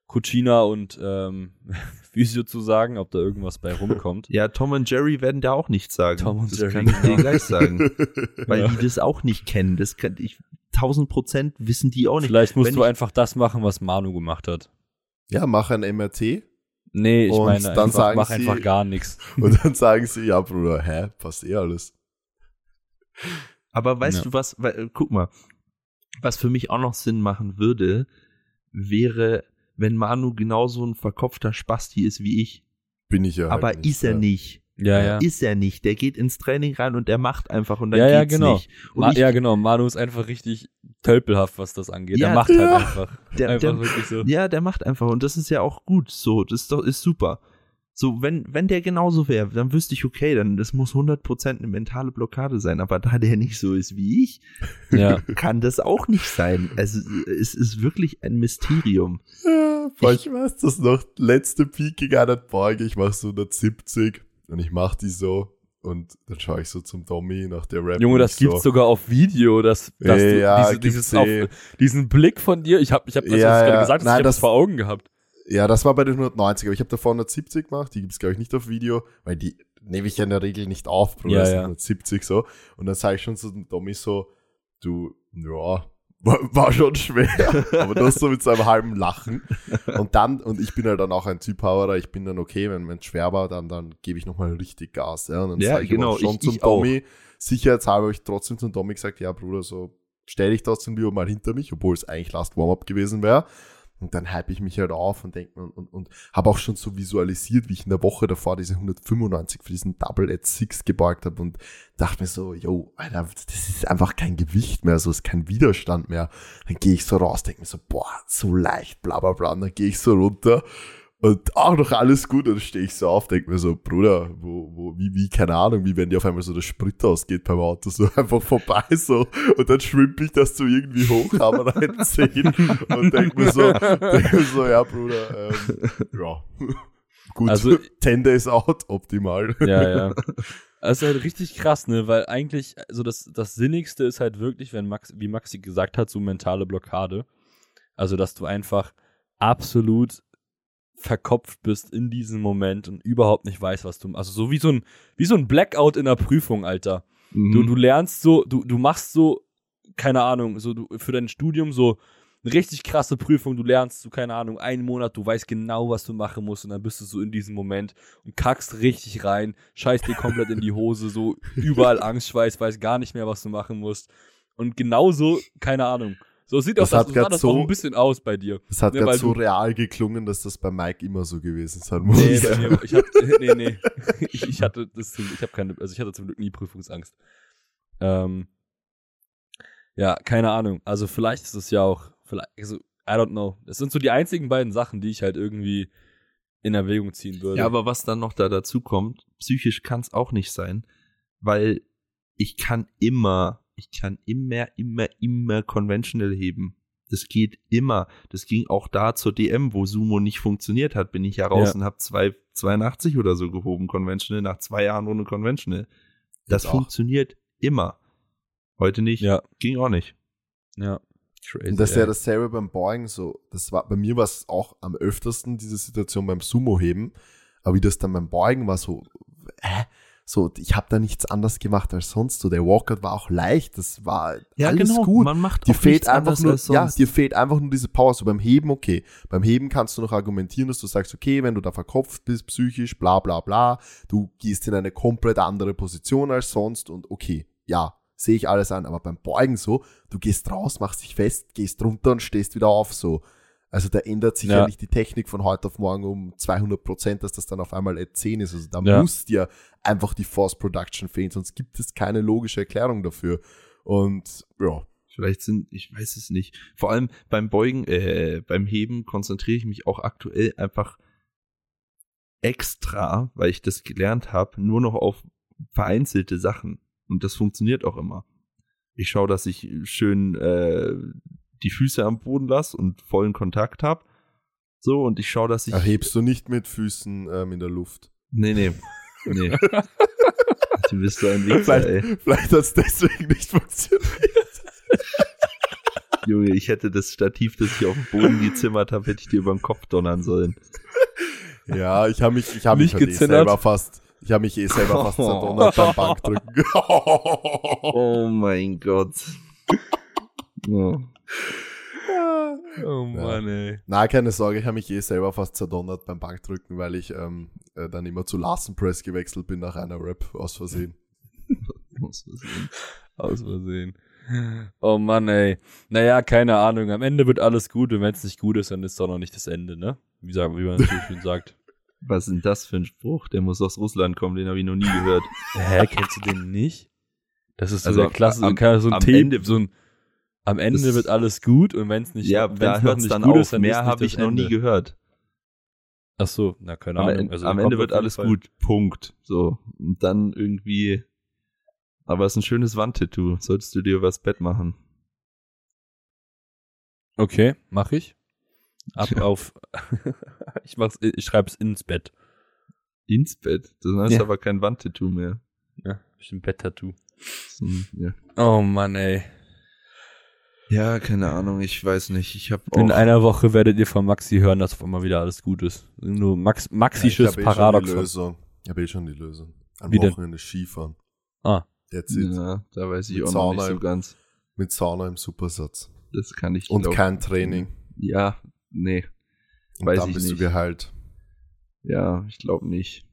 Cucina und ähm, Physio zu sagen, ob da irgendwas bei rumkommt. Ja, Tom und Jerry werden da auch nichts sagen. Tom und das Jerry, kann ich dir genau. gleich sagen. Weil Ja. die das auch nicht kennen. Das kann ich, 1000 Prozent wissen die auch nicht. Vielleicht musst Wenn du ich- einfach das machen, was Manu gemacht hat. ja, mach ein MRT Nee, ich Und meine, dann einfach, sagen mach sie- einfach gar nichts. und dann sagen sie, ja, Bruder, hä, passt eh alles. Aber weißt Ja. du was, weil, äh, guck mal, was für mich auch noch Sinn machen würde, wäre, wenn Manu genauso ein verkopfter Spasti ist wie ich. Bin ich ja. aber halt nicht, ist er ja. nicht. Ja, ja. Ist er nicht. Der geht ins Training rein und der macht einfach und dann Ja, ja, geht's genau. nicht. Und Ma ich, ja, genau. Manu ist einfach richtig tölpelhaft, was das angeht. Ja, er macht halt ja. einfach. Der- einfach der- wirklich so. Ja, der macht einfach und das ist ja auch gut. So, das ist doch ist super. So, wenn wenn der genauso wäre, dann wüsste ich okay, dann das muss 100% eine mentale Blockade sein, aber da der nicht so ist wie ich, Ja. kann das auch nicht sein. Also es ist wirklich ein Mysterium. Ja, boah, ich weiß das noch. Letzte Peak gegen einen Borg, ich mach so 170 und ich mach die so und dann schaue ich so zum Tommy nach der Rap. Junge, das ich so, gibt's sogar auf Video, dass, dass du Ja, diese, dieses gibt's eh. auf, diesen Blick von dir, ich habe ich hab das, Ja, was du gerade ja. gesagt hast, Nein, ich hab das das- vor Augen gehabt. Ja, das war bei den 190, aber ich habe davor 170 gemacht, die gibt's glaube ich nicht auf Video, weil die nehme ich ja in der Regel nicht auf, Bruder, Ja, ja. 170 so. Und dann sage ich schon zu dem Tommy so, du, ja, war, war schon schwer, aber das so mit so einem halben Lachen. Und dann, und ich bin halt dann auch ein Typhauerer, ich bin dann okay, wenn es schwer war, dann, dann gebe ich nochmal richtig Gas. Ja, und dann Ja, sag ich genau, schon ich- zum ich auch. Tommy, sicherheitshalber habe ich trotzdem zum Tommy gesagt, ja Bruder, so stell dich trotzdem lieber mal hinter mich, obwohl es eigentlich Last Warm-Up gewesen wäre. Und dann hype ich mich halt auf und denke und, und, und habe auch schon so visualisiert, wie ich in der Woche davor diese 195 für diesen Double at Six gebeugt habe und dachte mir so, yo, Alter, das ist einfach kein Gewicht mehr, so ist kein Widerstand mehr. Dann gehe ich so raus, denke mir so, boah, so leicht, bla bla bla. Und dann gehe ich so runter und auch noch alles gut. Und dann stehe ich so auf, denke mir so, Bruder, wo, wo, wie, wie, keine Ahnung, wie wenn dir auf einmal so der Sprit ausgeht beim Auto, so einfach vorbei so. Und dann schwimme ich das so irgendwie hoch, aber dann 10 und denke mir so, denk mir so, ja, Bruder, ähm, ja. Gut, Also- 10 days out, optimal. Ja, ja. Das ist halt richtig krass, ne? Weil eigentlich, also das, das Sinnigste ist halt wirklich, wenn Max, wie Maxi gesagt hat, so mentale Blockade. Also, dass du einfach absolut verkopft bist in diesem Moment und überhaupt nicht weißt, was du, also so wie so ein, wie so ein Blackout in der Prüfung, Alter. Du, Mhm. du lernst so, du, du machst so, keine Ahnung, so du, für dein Studium so eine richtig krasse Prüfung, du lernst so, keine Ahnung, einen Monat, du weißt genau, was du machen musst und dann bist du so in diesem Moment und kackst richtig rein, scheißt dir komplett in die Hose, so überall Angstschweiß, weiß gar nicht mehr, was du machen musst. Und genauso, keine Ahnung. So sieht Das auch hat das, sah das so- auch ein bisschen aus bei dir. Das hat Ja, gerade so real geklungen, dass das bei Mike immer so gewesen sein muss. Nee, bei mir, ich hatte, nee, nee. Ich, ich hatte das, ich habe keine, also ich hatte zum Glück nie Prüfungsangst. Ähm, ja, keine Ahnung. Also vielleicht ist es ja auch, vielleicht, also, I don't know. Das sind so die einzigen beiden Sachen, die ich halt irgendwie in Erwägung ziehen würde. Ja, aber was dann noch da dazu kommt, psychisch kann es auch nicht sein, weil ich kann immer, ich kann immer, immer, immer conventional heben. Das geht immer. Das ging auch da zur DM, wo Sumo nicht funktioniert hat, bin ich ja raus Ja. und habe zwei, 82 oder so gehoben, conventional, nach zwei Jahren ohne conventional. Das Jetzt auch. funktioniert immer. Heute nicht. ja, Ging auch nicht. ja. Crazy. Und das ist ja dasselbe beim Beugen so. Das war, bei mir war es auch am öftersten, diese Situation beim Sumo-Heben. Aber wie das dann beim Beugen war, so, äh, so, ich habe da nichts anderes gemacht als sonst. So, der Walkout war auch leicht, das war alles gut. genau. Man macht Dir fehlt einfach nur, ja, dir fehlt einfach nur diese Power. So beim Heben, okay. Beim Heben kannst du noch argumentieren, dass du sagst, okay, wenn du da verkopft bist, psychisch, bla, bla, bla, du gehst in eine komplett andere Position als sonst und okay, ja, sehe ich alles an. Aber beim Beugen so, du gehst raus, machst dich fest, gehst runter und stehst wieder auf, so. Also da ändert sich ja, Ja. nicht die Technik von heute auf morgen um 200 Prozent, dass das dann auf einmal at 10 ist. Also da Ja. muss dir einfach die Force Production fehlen, sonst gibt es keine logische Erklärung dafür. Und ja, Vielleicht sind, ich weiß es nicht. Vor allem beim Beugen, äh, beim Heben konzentriere ich mich auch aktuell einfach extra, weil ich das gelernt habe, nur noch auf vereinzelte Sachen. Und das funktioniert auch immer. Ich schaue, dass ich schön äh, die Füße am Boden lasse und vollen Kontakt habe. So, und ich schaue, dass ich. Erhebst du nicht mit Füßen ähm, in der Luft? Nee, nee. Nee. du bist so ein Wichser, ey. Vielleicht, vielleicht hat es deswegen nicht funktioniert. Junge, ich hätte das Stativ, das ich auf dem Boden gezimmert habe, hätte ich dir über den Kopf donnern sollen. Ja, ich habe mich, ich habe mich halt eh gezinnert? selber fast, ich habe mich eh selber fast zerdonnert beim Bankdrücken. Oh mein Gott. Oh. Oh Mann, ey. Na, keine Sorge, ich habe mich eh selber fast zerdonnert beim Bankdrücken, weil ich ähm, äh, dann immer zu Larsen Press gewechselt bin nach einer Rap aus Versehen. Muss man sehen. Aus Versehen. Oh Mann, ey. Naja, keine Ahnung. Am Ende wird alles gut und wenn es nicht gut ist, dann ist es doch noch nicht das Ende, ne? Wie, sagen, wie man so schön sagt. Was ist denn das für ein Spruch? Der muss aus Russland kommen, den habe ich noch nie gehört. Hä, kennst du den nicht? Das ist so Also der Klasse, am- so ein am Tape, Ende- so ein am Ende Das- wird alles gut und wenn es nicht, ja, da hört es nicht dann gut auf. ist, dann Mehr habe ich noch nie Ende. gehört. Ach so, na keine Am, Ahnung. Also, am Ende wird alles Fall. gut. Punkt. So. Und dann irgendwie. Aber es ist ein schönes Wandtattoo. Solltest du dir übers Bett machen. Okay, mach ich. Ab Ja. auf. ich mach's, ich schreib's ins Bett. Ins Bett. Das ist Ja. aber kein Wandtattoo mehr. Ja, bestimmt Bett-Tattoo. So, ja. Oh Mann, ey. Ja, keine Ahnung. Ich weiß nicht. Ich habe In einer Woche werdet ihr von Maxi hören, dass auf einmal wieder alles gut ist. Nur Max, ich Maxisches habe eh schon die Paradoxon. Lösung. Ich habe eh schon die Lösung. Am Wie denn? Wochenende Skifahren. Ah, That's it. Ja, da weiß ich Mit auch noch nicht Sauna so im- ganz. Mit Sauna im Supersatz. Das kann ich Und glaub- kein Training. Ja, nee. Und Weiß dann ich bist nicht. du geheilt. Ja, ich glaube nicht.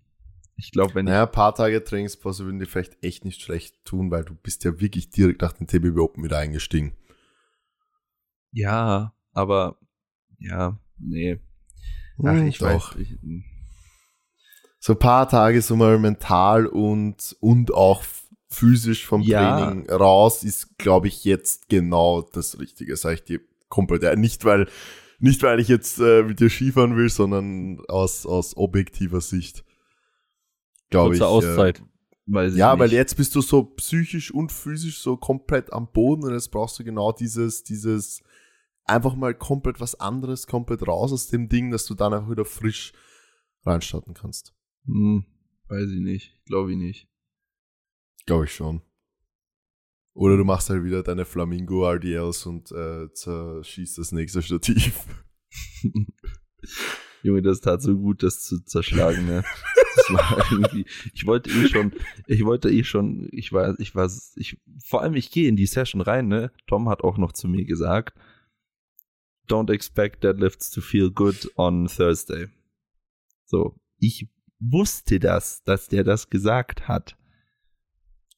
Ich glaube, wenn Naja, ein paar Tage Trainingspause würden dir vielleicht echt nicht schlecht tun, weil du bist ja wirklich direkt nach dem TBB Open wieder eingestiegen. Ja, aber. Ja, nee. Ach, Hm, ich doch. weiß. Ich, So ein paar Tage so mal mental und, und auch physisch vom Ja. Training raus ist, glaube ich, jetzt genau das Richtige, sag ich dir komplett. Ja, nicht weil, nicht weil ich jetzt äh, mit dir Skifahren will, sondern aus, aus objektiver Sicht. Glaube ich. Kurze Auszeit. weiß ich Ja, weil nicht. jetzt bist du so psychisch und physisch so komplett am Boden und jetzt brauchst du genau dieses, dieses, einfach mal komplett was anderes, komplett raus aus dem Ding, dass du dann auch wieder frisch reinstarten kannst. Hm, weiß ich nicht. Glaube ich nicht. Glaube ich schon. Oder du machst halt wieder deine Flamingo RDLs und äh, zerschießt das nächste Stativ. Junge, das tat so gut, das zu zerschlagen, ne? Das war irgendwie, ich wollte eh schon, ich wollte eh schon, ich war, ich war, ich, vor allem ich gehe in die Session rein, ne? Tom hat auch noch zu mir gesagt, don't expect deadlifts to feel good on Thursday. So, ich wusste das, dass der das gesagt hat.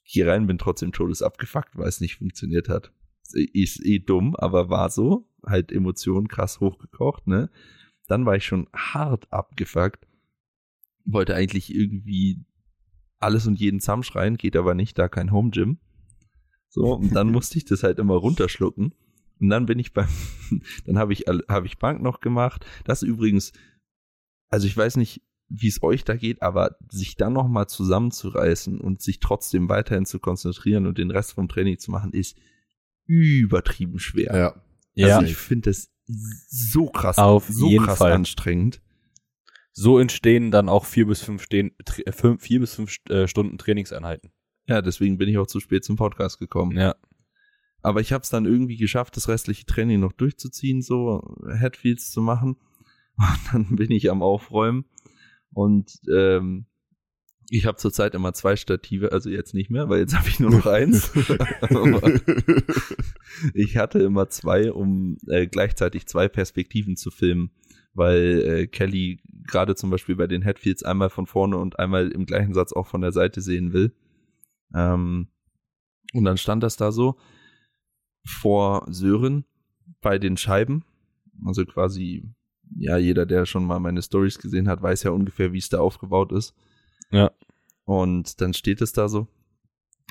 Hier rein bin trotzdem todes abgefuckt, weil es nicht funktioniert hat. Ist eh dumm, aber war so. Halt Emotionen krass hochgekocht, ne? Dann war ich schon hart abgefuckt. Wollte eigentlich irgendwie alles und jeden zusammenschreien, geht aber nicht, da kein Home Gym. So, und dann musste ich das halt immer runterschlucken. Und dann bin ich beim, dann habe ich, all- habe ich Bank noch gemacht. Das übrigens, also ich weiß nicht, wie es euch da geht, aber sich dann nochmal zusammenzureißen und sich trotzdem weiterhin zu konzentrieren und den Rest vom Training zu machen, ist übertrieben schwer. Ja. Ja, Also ich finde das so krass, Auf so jeden krass Fall. anstrengend. so entstehen dann auch vier bis fünf, stehen, äh, fünf, vier bis fünf äh, Stunden Trainingseinheiten. Ja, deswegen bin ich auch zu spät zum Podcast gekommen. Ja. Aber ich habe es dann irgendwie geschafft, das restliche Training noch durchzuziehen, so Headfields zu machen. Und dann bin ich am Aufräumen und ähm, ich habe zurzeit immer zwei Stative, also jetzt nicht mehr, weil jetzt habe ich nur noch eins. Ich hatte immer zwei, um äh, gleichzeitig zwei Perspektiven zu filmen, weil äh, Kelly gerade zum Beispiel bei den Headfields einmal von vorne und einmal im gleichen Satz auch von der Seite sehen will. Ähm, und dann stand das da so vor Sören bei den Scheiben. Also quasi, ja, jeder, der schon mal meine Stories gesehen hat, weiß ja ungefähr, wie es da aufgebaut ist. Ja. Und dann steht es da so.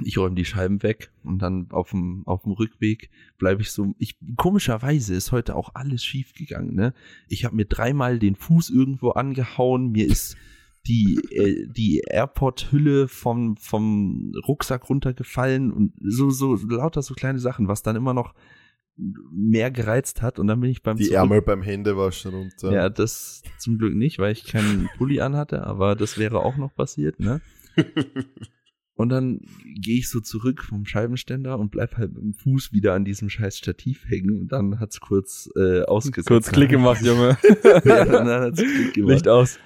Ich räume die Scheiben weg und dann auf dem, auf dem Rückweg bleibe ich so. Ich, komischerweise ist heute auch alles schief gegangen, ne? Ich habe mir dreimal den Fuß irgendwo angehauen, mir ist die, äh, die AirPod-Hülle vom, vom Rucksack runtergefallen und so, so lauter so kleine Sachen, was dann immer noch mehr gereizt hat und dann bin ich beim Die Zurück- Ärmel beim Händewaschen runter. ja, das zum Glück nicht, weil ich keinen Pulli anhatte, aber das wäre auch noch passiert, ne? Und dann gehe ich so zurück vom Scheibenständer und bleib halt mit dem Fuß wieder an diesem scheiß Stativ hängen und dann hat's kurz äh, ausgesetzt. Kurz Klick gemacht, Junge. ja, dann hat's Klick gemacht. Licht aus.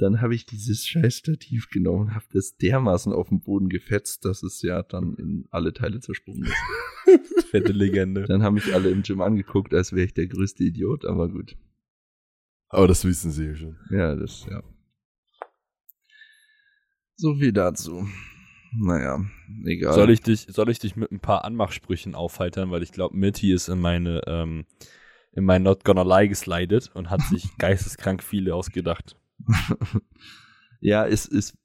Dann habe ich dieses scheiß Stativ genommen und habe das dermaßen auf den Boden gefetzt, dass es ja dann in alle Teile zersprungen ist. Fette Legende. Dann haben mich alle im Gym angeguckt, als wäre ich der größte Idiot, aber gut. Aber das wissen sie ja schon. Ja, das, ja. So viel dazu. Naja, egal. Soll ich dich, soll ich dich mit ein paar Anmachsprüchen aufhaltern, weil ich glaube, Mitty ist in meine, ähm, in mein Not Gonna Lie geslidet und hat sich geisteskrank viele ausgedacht. ja, es, es,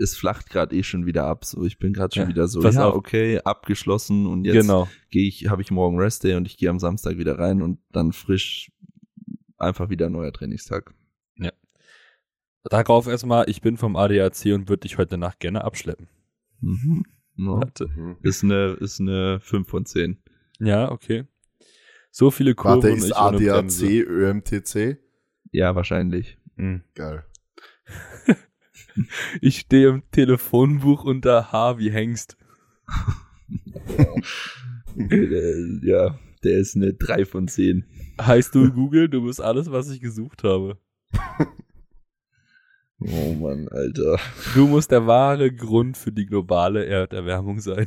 es flacht gerade eh schon wieder ab. So, ich bin gerade schon Ja, wieder so, ja, auf. okay, abgeschlossen und jetzt genau. gehe ich, habe ich morgen Rest Day und ich gehe am Samstag wieder rein und dann frisch einfach wieder ein neuer Trainingstag. Darauf erstmal, ich bin vom ADAC und würde dich heute Nacht gerne abschleppen. Mhm. Ja. Warte. Ist eine, ist eine 5 von 10. Ja, okay. So viele Kurven Warte, ist ADAC. ÖMTC? Ja, wahrscheinlich. Mhm. Geil. Ich stehe im Telefonbuch unter H wie Hengst. Ja, der ist eine 3 von 10. Heißt du Google, du bist alles, was ich gesucht habe. Oh Mann, Alter. Du musst der wahre Grund für die globale Erderwärmung sein.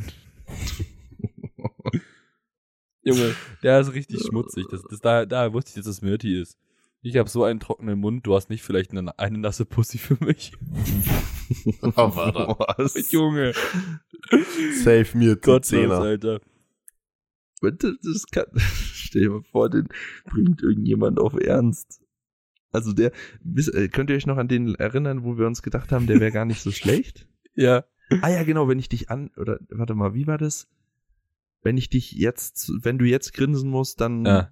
Junge, der ist richtig schmutzig. Das, das, da, da wusste ich, dass das Myrti ist. Ich habe so einen trockenen Mund, du hast nicht vielleicht eine, eine nasse Pussy für mich. Aber Was? Junge. Save mir Gottlos, Zehner. Alter. Das, kann, stell dir mal vor, den bringt irgendjemand auf Ernst. Also der, äh, könnt ihr euch noch an den erinnern, wo wir uns gedacht haben, der wäre gar nicht so schlecht? Ja. Ah ja, genau, wenn ich dich an, oder, warte mal, wie war das? Wenn ich dich jetzt, wenn du jetzt grinsen musst, dann Ja.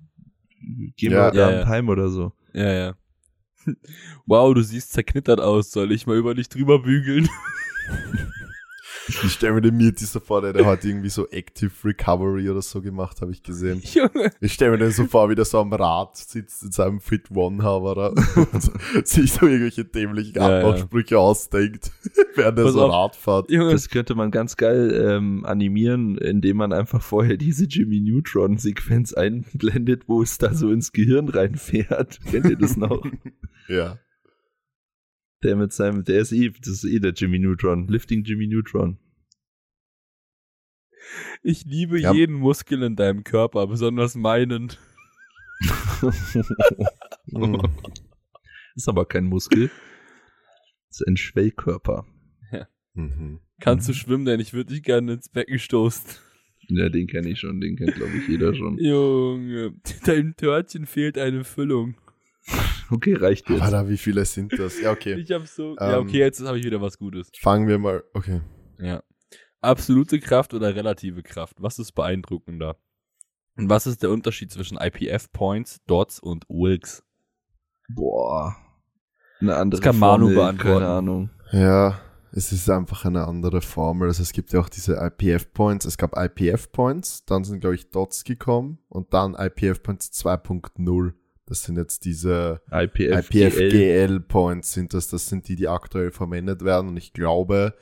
gehen Ja, wir ja, Abend ja. heim oder so. Ja, ja. Wow, du siehst zerknittert aus. Soll ich mal über dich drüber bügeln? Ich stelle mir den Mirti so vor, der, der hat irgendwie so Active Recovery oder so gemacht, habe ich gesehen. Junge. Ich stelle mir den so vor, wie der so am Rad sitzt in seinem Fit One Hover und sich so irgendwelche dämlichen Ja, ja. Abmachsprüche ausdenkt, während er Pass so auf. Rad fährt. Junge. Das könnte man ganz geil ähm, animieren, indem man einfach vorher diese Jimmy Neutron-Sequenz einblendet, wo es da so ins Gehirn reinfährt. Kennt ihr das noch? Ja. Der mit seinem, der ist eh, das ist eh der Jimmy Neutron, Lifting Jimmy Neutron. Ich liebe Ja. jeden Muskel in deinem Körper, besonders meinen. Mhm. Ist aber kein Muskel. Ist ein Schwellkörper. Mhm. Kannst du schwimmen, denn ich würde dich gerne ins Becken stoßen. Ja, den kenne ich schon, den kennt glaube ich jeder schon. Junge, deinem Törtchen fehlt eine Füllung. Okay, reicht jetzt. Alter, wie viele sind das? Ja, okay. Ich hab so. ja, Ähm. okay, jetzt habe ich wieder was Gutes. Fangen wir mal. Okay. Ja. Absolute Kraft oder relative Kraft? Was ist beeindruckender? Und was ist der Unterschied zwischen IPF-Points, Dots und Wilks? Boah. Eine andere Das kann Manu Formel, beantworten. Keine Ahnung. Ja, es ist einfach eine andere Formel. Also es gibt ja auch diese IPF-Points. Es gab IPF-Points, dann sind, glaube ich, Dots gekommen und dann IPF-Points 2.0. Das sind jetzt diese IPF, IPF-GL-Points sind das. Das sind die, die aktuell verwendet werden. Und ich glaube,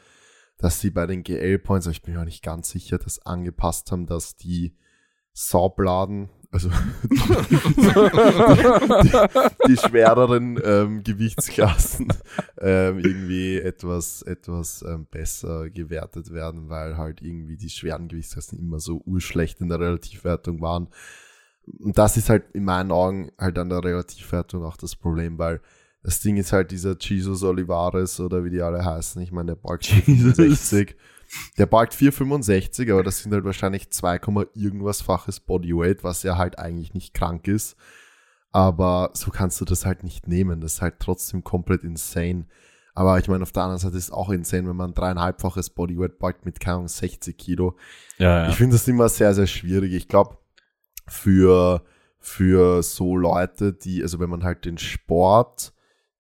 dass sie bei den GL-Points, aber ich bin mir auch nicht ganz sicher, das angepasst haben, dass die Saubladen, also die, die schwereren ähm, Gewichtsklassen ähm, irgendwie etwas, etwas ähm, besser gewertet werden, weil halt irgendwie die schweren Gewichtsklassen immer so urschlecht in der Relativwertung waren. Und das ist halt in meinen Augen halt an der Relativwertung auch das Problem, weil das Ding ist halt dieser Jesus Olivares oder wie die alle heißen. Ich meine, der beugt 465. Der beugt 465, aber das sind halt wahrscheinlich 2, irgendwas-faches Bodyweight, was ja halt eigentlich nicht krank ist. Aber so kannst du das halt nicht nehmen. Das ist halt trotzdem komplett insane. Aber ich meine, auf der anderen Seite ist es auch insane, wenn man dreieinhalbfaches Bodyweight beugt mit, keine Ahnung, 60 Kilo. Ja, ja. Ich finde das immer sehr, sehr schwierig. Ich glaube, für, für so Leute, die, also wenn man halt den Sport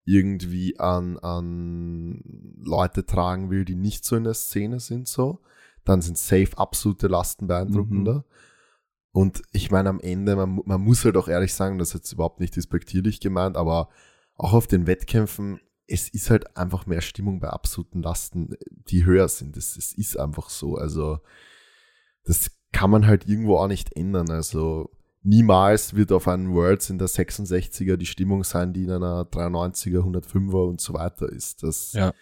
irgendwie an, an Leute tragen will, die nicht so in der Szene sind, so, dann sind safe absolute Lasten beeindruckender. Und ich meine, am Ende, man, man muss halt auch ehrlich sagen, das ist jetzt überhaupt nicht despektierlich gemeint, aber auch auf den Wettkämpfen, es ist halt einfach mehr Stimmung bei absoluten Lasten, die höher sind. Es, es ist einfach so. Also, das kann man halt irgendwo auch nicht ändern. Also, niemals wird auf einen Worlds in der 66er die Stimmung sein, die in einer 93er, 105er und so weiter ist. Das, Ja.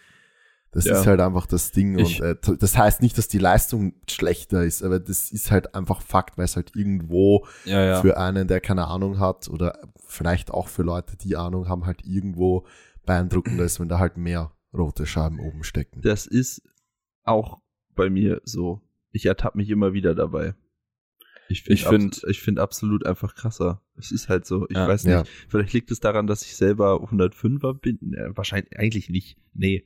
das Ja. ist halt einfach das Ding. Ich- und äh, das heißt nicht, dass die Leistung schlechter ist, aber das ist halt einfach Fakt, weil es halt irgendwo ja, ja. für einen, der keine Ahnung hat oder vielleicht auch für Leute, die Ahnung haben, halt irgendwo beeindruckender ist, wenn da halt mehr rote Scheiben oben stecken. Das ist auch bei mir so. Ich ertappe mich immer wieder dabei. Ich finde Ich find- ich find absolut einfach krasser. Es ist halt so. Ich Ja. weiß nicht. Ja. Vielleicht liegt es daran, dass ich selber 105er bin. Äh, wahrscheinlich eigentlich nicht. Nee.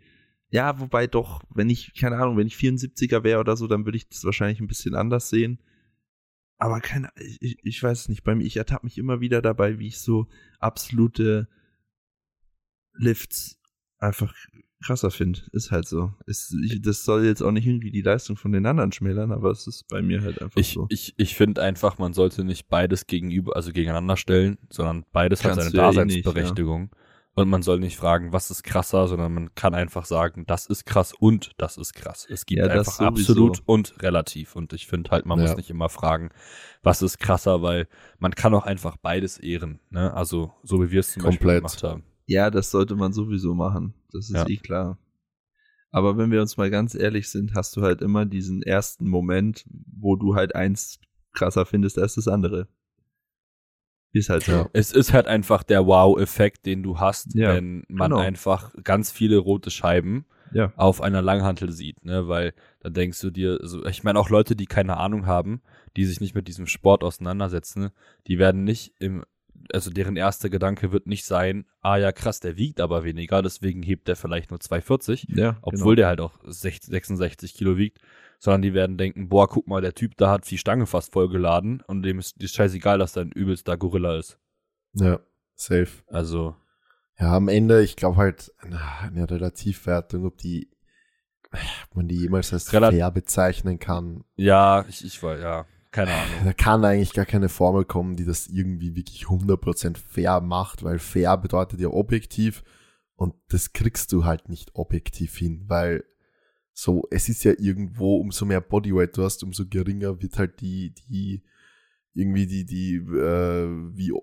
Ja, wobei doch, wenn ich, keine Ahnung, wenn ich 74er wäre oder so, dann würde ich das wahrscheinlich ein bisschen anders sehen. Aber keine, ich, ich weiß es nicht. Bei mir, ich ertappe mich immer wieder dabei, wie ich so absolute Lifts einfach krasser finde. Ist halt so. Ist, ich, das soll jetzt auch nicht irgendwie die Leistung von den anderen schmälern, aber es ist bei mir halt einfach Ich, so. ich, ich finde einfach, man sollte nicht beides gegenüber, also gegeneinander stellen, sondern beides hat Kannst seine du ja eh nicht, Daseinsberechtigung. Und man soll nicht fragen, was ist krasser, sondern man kann einfach sagen, das ist krass und das ist krass. Es gibt Ja, einfach absolut und relativ. Und ich finde halt, man Ja. muss nicht immer fragen, was ist krasser, weil man kann auch einfach beides ehren. Ne? Also so wie wir es zum Beispiel Komplett. gemacht haben. Ja, das sollte man sowieso machen. Das ist Ja. eh klar. Aber wenn wir uns mal ganz ehrlich sind, hast du halt immer diesen ersten Moment, wo du halt eins krasser findest als das andere. Ist halt so. Ja. Es ist halt einfach der Wow-Effekt, den du hast, Ja, wenn man genau. einfach ganz viele rote Scheiben Ja. auf einer Langhantel sieht, ne? Weil da denkst du dir, also ich meine auch Leute, die keine Ahnung haben, die sich nicht mit diesem Sport auseinandersetzen, die werden nicht im, also deren erster Gedanke wird nicht sein, ah ja krass, der wiegt aber weniger, deswegen hebt der vielleicht nur 240, Ja, obwohl der halt auch 60, 66 Kilo wiegt, sondern die werden denken, boah, guck mal, der Typ da hat die Stange fast vollgeladen und dem ist, ist scheißegal, dass da ein übelster Gorilla ist. Ja, safe. Also, Ja, am Ende, ich glaube halt, eine Relativwertung, ob die, ob man die jemals als Rela- fair bezeichnen kann. ja, ich, ich war, ja, keine Ahnung. Da kann eigentlich gar keine Formel kommen, die das irgendwie wirklich 100% fair macht, weil fair bedeutet ja objektiv und das kriegst du halt nicht objektiv hin, weil so, es ist ja irgendwo, umso mehr Bodyweight du hast, umso geringer wird halt die, die, irgendwie die, die, äh, wie,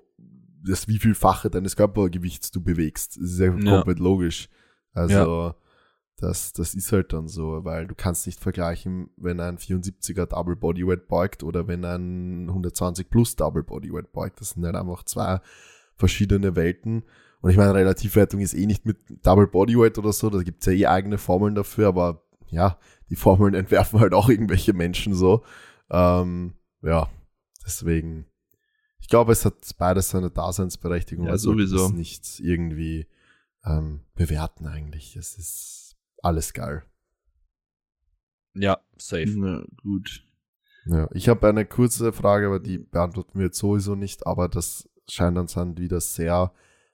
das wie vielfache deines Körpergewichts du bewegst. Das ist ja, Ja. komplett logisch. Also, das, das ist halt dann so, weil du kannst nicht vergleichen, wenn ein 74er Double Bodyweight beugt oder wenn ein 120 plus Double Bodyweight beugt. Das sind halt einfach zwei verschiedene Welten. Und ich meine, Relativwertung ist eh nicht mit Double Bodyweight oder so, da gibt's ja eh eigene Formeln dafür, aber ja, die Formeln entwerfen halt auch irgendwelche Menschen so. Ähm, ja, deswegen. Ich glaube, es hat beides seine Daseinsberechtigung. Ja, sollte sowieso. das nicht irgendwie ähm, bewerten eigentlich. Es ist alles geil. Ja, safe. Na, gut. Ja, ich habe eine kurze Frage, aber die beantworten wir jetzt sowieso nicht, aber das scheint dann wieder sehr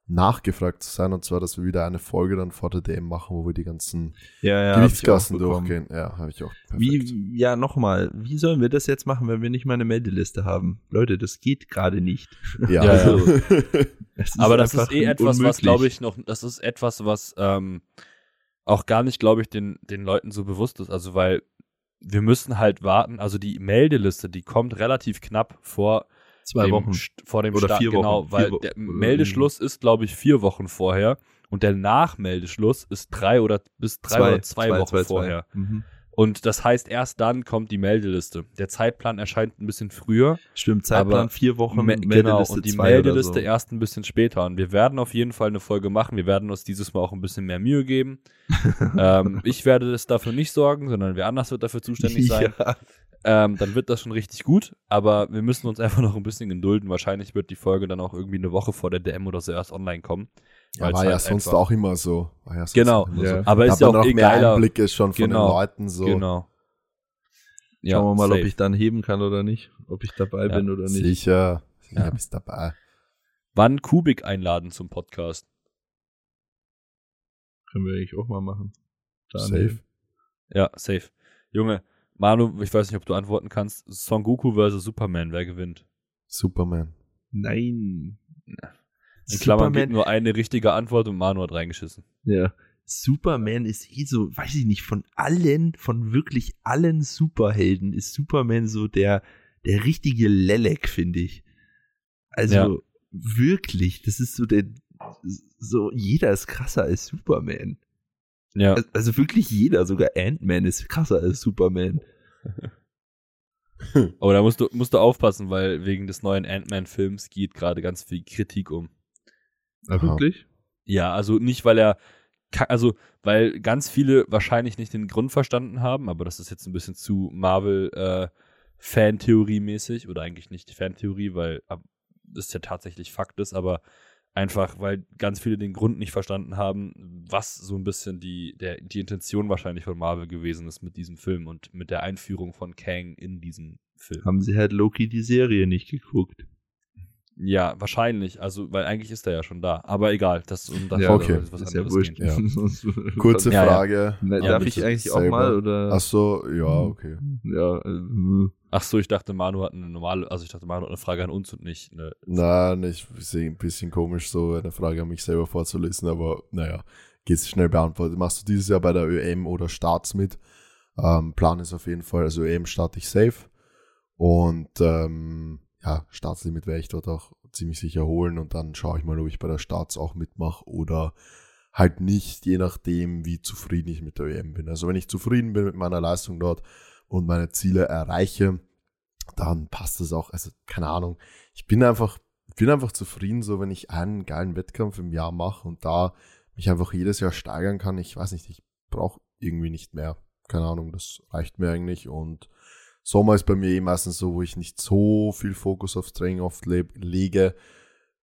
nachgefragt zu sein, und zwar, dass wir wieder eine Folge dann vor der DM machen, wo wir die ganzen Ja, ja. Gewichtsklassen durchgehen. Ja, habe ich auch. Perfekt. Wie, ja, nochmal, wie sollen wir das jetzt machen, wenn wir nicht mal eine Meldeliste haben? Leute, das geht gerade nicht. Ja, Ja, also, Es ist Aber das ist eh etwas, was unmöglich. glaube ich noch, das ist etwas, was ähm, auch gar nicht, glaube ich, den, den Leuten so bewusst ist. Also, weil wir müssen halt warten, also die Meldeliste, die kommt relativ knapp vor zwei dem, Wochen. Vor dem Oder Start, vier Wochen. genau, Vier weil Wo- der Meldeschluss ist, glaube ich, vier Wochen vorher und der Nachmeldeschluss ist drei oder bis drei oder zwei, Wochen vorher. Mhm. Und das heißt, erst dann kommt die Meldeliste. Der Zeitplan erscheint ein bisschen früher. Stimmt, Zeitplan vier Wochen, Me- Meldeliste genau, und die Meldeliste so. erst ein bisschen später. Und wir werden auf jeden Fall eine Folge machen. Wir werden uns dieses Mal auch ein bisschen mehr Mühe geben. ähm, ich werde das dafür nicht sorgen, sondern wer anders wird dafür zuständig sein. Ja. Ähm, dann wird das schon richtig gut. Aber wir müssen uns einfach noch ein bisschen gedulden. Wahrscheinlich wird die Folge dann auch irgendwie eine Woche vor der DM oder so erst online kommen. Ja, war ja halt sonst einfach- auch immer so. War ja sonst Genau. auch immer Ja. so. Aber Da ist ja auch noch eh mehr geiler. Einblicke schon von Genau. den Leuten so. Genau. Schauen wir mal, safe. ob ich dann heben kann oder nicht. Ob ich dabei Ja, bin oder nicht. Sicher, sicher Ja. bist dabei. Wann Kubik einladen zum Podcast? Können wir eigentlich auch mal machen. Dann Safe. Ja, safe. Junge, Manu, ich weiß nicht, ob du antworten kannst. Son Goku versus Superman, wer gewinnt? Superman. Nein. In Klammern Superman, nur eine richtige Antwort und Manu hat reingeschissen. ja. Superman ist eh so, weiß ich nicht, von allen, von wirklich allen Superhelden ist Superman so der, der richtige Lelek, finde ich. Also Ja. wirklich, das ist so der, so jeder ist krasser als Superman. Ja. Also wirklich jeder, sogar Ant-Man ist krasser als Superman. Aber da musst du, musst du aufpassen, weil wegen des neuen Ant-Man-Films geht gerade ganz viel Kritik um. Aha. wirklich? Ja, also nicht, weil er, also, weil ganz viele wahrscheinlich nicht den Grund verstanden haben, aber das ist jetzt ein bisschen zu Marvel, äh, Fantheorie-mäßig oder eigentlich nicht Fantheorie, weil das ja tatsächlich Fakt ist, aber einfach, weil ganz viele den Grund nicht verstanden haben, was so ein bisschen die, der, die Intention wahrscheinlich von Marvel gewesen ist mit diesem Film und mit der Einführung von Kang in diesen Film. Haben sie halt Loki die Serie nicht geguckt. Ja, wahrscheinlich, also, weil eigentlich ist er ja schon da, aber egal, das, um das Ja, okay. was ist ja anderes wurscht. gehen. Kurze Ja, ja. Frage. Na, Ja, Darf ich eigentlich auch Selber. mal oder? Ach so, ja, okay. Ja, äh, Ach so, ich dachte, Manu hat eine normale, also ich dachte, Manu hat eine Frage an uns und nicht eine. Nein, ich sehe ein bisschen komisch, so eine Frage an mich selber vorzulesen, aber naja, geht's schnell beantwortet. Machst du dieses Jahr bei der ÖM oder Starts mit? Ähm, Plan ist auf jeden Fall, also ÖM starte ich safe. Und ähm, ja, Startslimit werde ich dort auch ziemlich sicher holen und dann schaue ich mal, ob ich bei der Starts auch mitmache oder halt nicht, je nachdem, wie zufrieden ich mit der ÖM bin. Also wenn ich zufrieden bin mit meiner Leistung dort und meine Ziele erreiche, dann passt das auch. Also, keine Ahnung. Ich bin einfach, bin einfach zufrieden, so wenn ich einen geilen Wettkampf im Jahr mache und da mich einfach jedes Jahr steigern kann. Ich weiß nicht, ich brauche irgendwie nicht mehr. Keine Ahnung, das reicht mir eigentlich. Und Sommer ist bei mir eh meistens so, wo ich nicht so viel Fokus aufs Training oft le lege.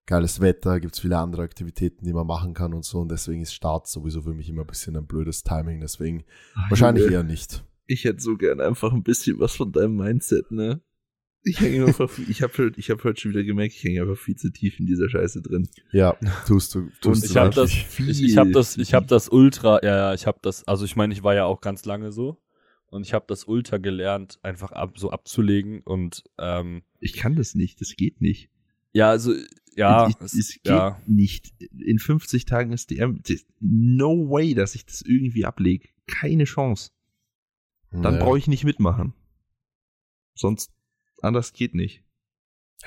Geiles Wetter, gibt's viele andere Aktivitäten, die man machen kann und so. Und deswegen ist Start sowieso für mich immer ein bisschen ein blödes Timing. Deswegen wahrscheinlich Junge, eher nicht. Ich hätte so gern einfach ein bisschen was von deinem Mindset, ne? Ich hänge einfach, viel- ich habe ich hab heute schon wieder gemerkt, ich hänge einfach viel zu tief in dieser Scheiße drin. Ja, tust du. Tust Und du ich habe das, ich, ich habe das, ich habe das Ultra, ja, ja, ich habe das, also ich meine, ich war ja auch ganz lange so und ich habe das Ultra gelernt, einfach ab, so abzulegen und ähm, Ich kann das nicht, das geht nicht. ja, also ja, es, es, es geht ja, nicht. In 50 Tagen ist DM, no way, dass ich das irgendwie ablege. Keine Chance. Dann Ja. brauche ich nicht mitmachen. Sonst, anders geht nicht.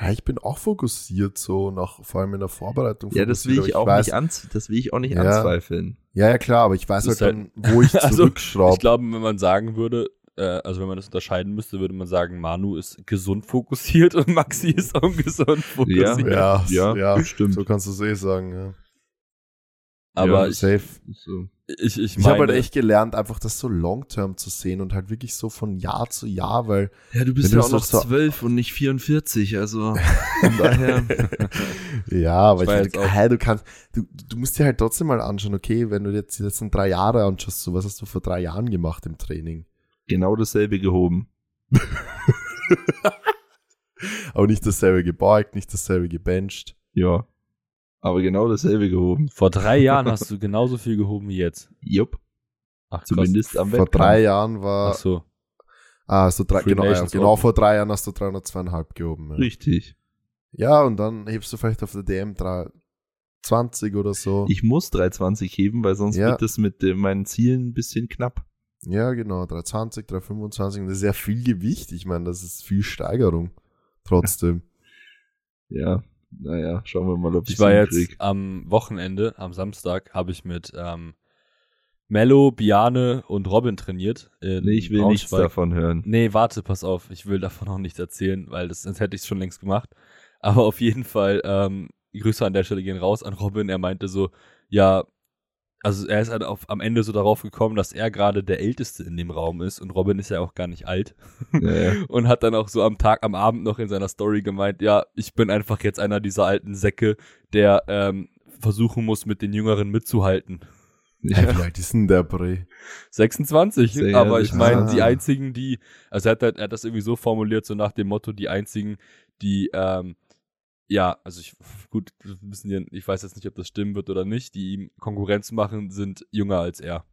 Ja, ich bin auch fokussiert so, nach, vor allem in der Vorbereitung. Ja, das will aber ich auch weiß, nicht anz das will ich auch nicht Ja. anzweifeln. Ja, ja, klar, aber ich weiß halt ist dann, wo ich Also, zurückschraube. ich glaube, wenn man sagen würde, äh, also wenn man das unterscheiden müsste, würde man sagen, Manu ist gesund fokussiert und Maxi ist ungesund fokussiert. ja, Ja, ja, stimmt. So kannst du es eh sagen, ja. Aber Ja, ich, Safe. So. ich, ich Ich habe halt echt gelernt, einfach das so long-term zu sehen und halt wirklich so von Jahr zu Jahr, weil Ja, du bist ja auch noch das so- zwölf und nicht 44, also von daher. ja, aber Ich ich meine, hey, du kannst, du, du musst dir halt trotzdem mal anschauen, okay, wenn du jetzt die letzten drei Jahre anschaust, so was hast du vor drei Jahren gemacht im Training? genau dasselbe gehoben. Aber nicht dasselbe gebeugt, nicht dasselbe gebencht. Ja. Aber genau dasselbe gehoben. vor drei Jahren hast du genauso viel gehoben wie jetzt. Jupp. Ach, krass. Zumindest am Vor Wettkampf. drei Jahren war, Ach so. ah, so drei, Free genau, ja, genau vor drei Jahren hast du 302,5 gehoben. Ja. Richtig. ja, und dann hebst du vielleicht auf der DM 320 oder so. Ich muss 320 heben, weil sonst Ja. wird das mit äh, meinen Zielen ein bisschen knapp. Ja, genau, 320, 325, und das ist ja viel Gewicht. Ich meine, das ist viel Steigerung. Trotzdem. Ja. Naja, schauen wir mal, ob Ich ich's war jetzt hinkrieg. am Wochenende, am Samstag, habe ich mit ähm, Mello, Biane und Robin trainiert. in Nee, ich will nichts davon hören. Nee, warte, pass auf. Ich will davon noch nichts erzählen, weil das, sonst hätte ich es schon längst gemacht. Aber auf jeden Fall, ähm, Grüße an der Stelle gehen raus an Robin. Er meinte so, ja, also er ist halt auf, am Ende so darauf gekommen, dass er gerade der Älteste in dem Raum ist und Robin ist ja auch gar nicht alt. Ja, ja. Und hat dann auch so am Tag, am Abend noch in seiner Story gemeint, ja, ich bin einfach jetzt einer dieser alten Säcke, der ähm, versuchen muss, mit den Jüngeren mitzuhalten. Hey, wie alt ist denn der Bre? 26, Sehr aber ich meine, ah. die einzigen, die, also er hat, halt- er hat das irgendwie so formuliert, so nach dem Motto, die einzigen, die, ähm, ja, also ich, gut, wir wissen ja, ich weiß jetzt nicht, ob das stimmen wird oder nicht, die ihm Konkurrenz machen, sind jünger als er.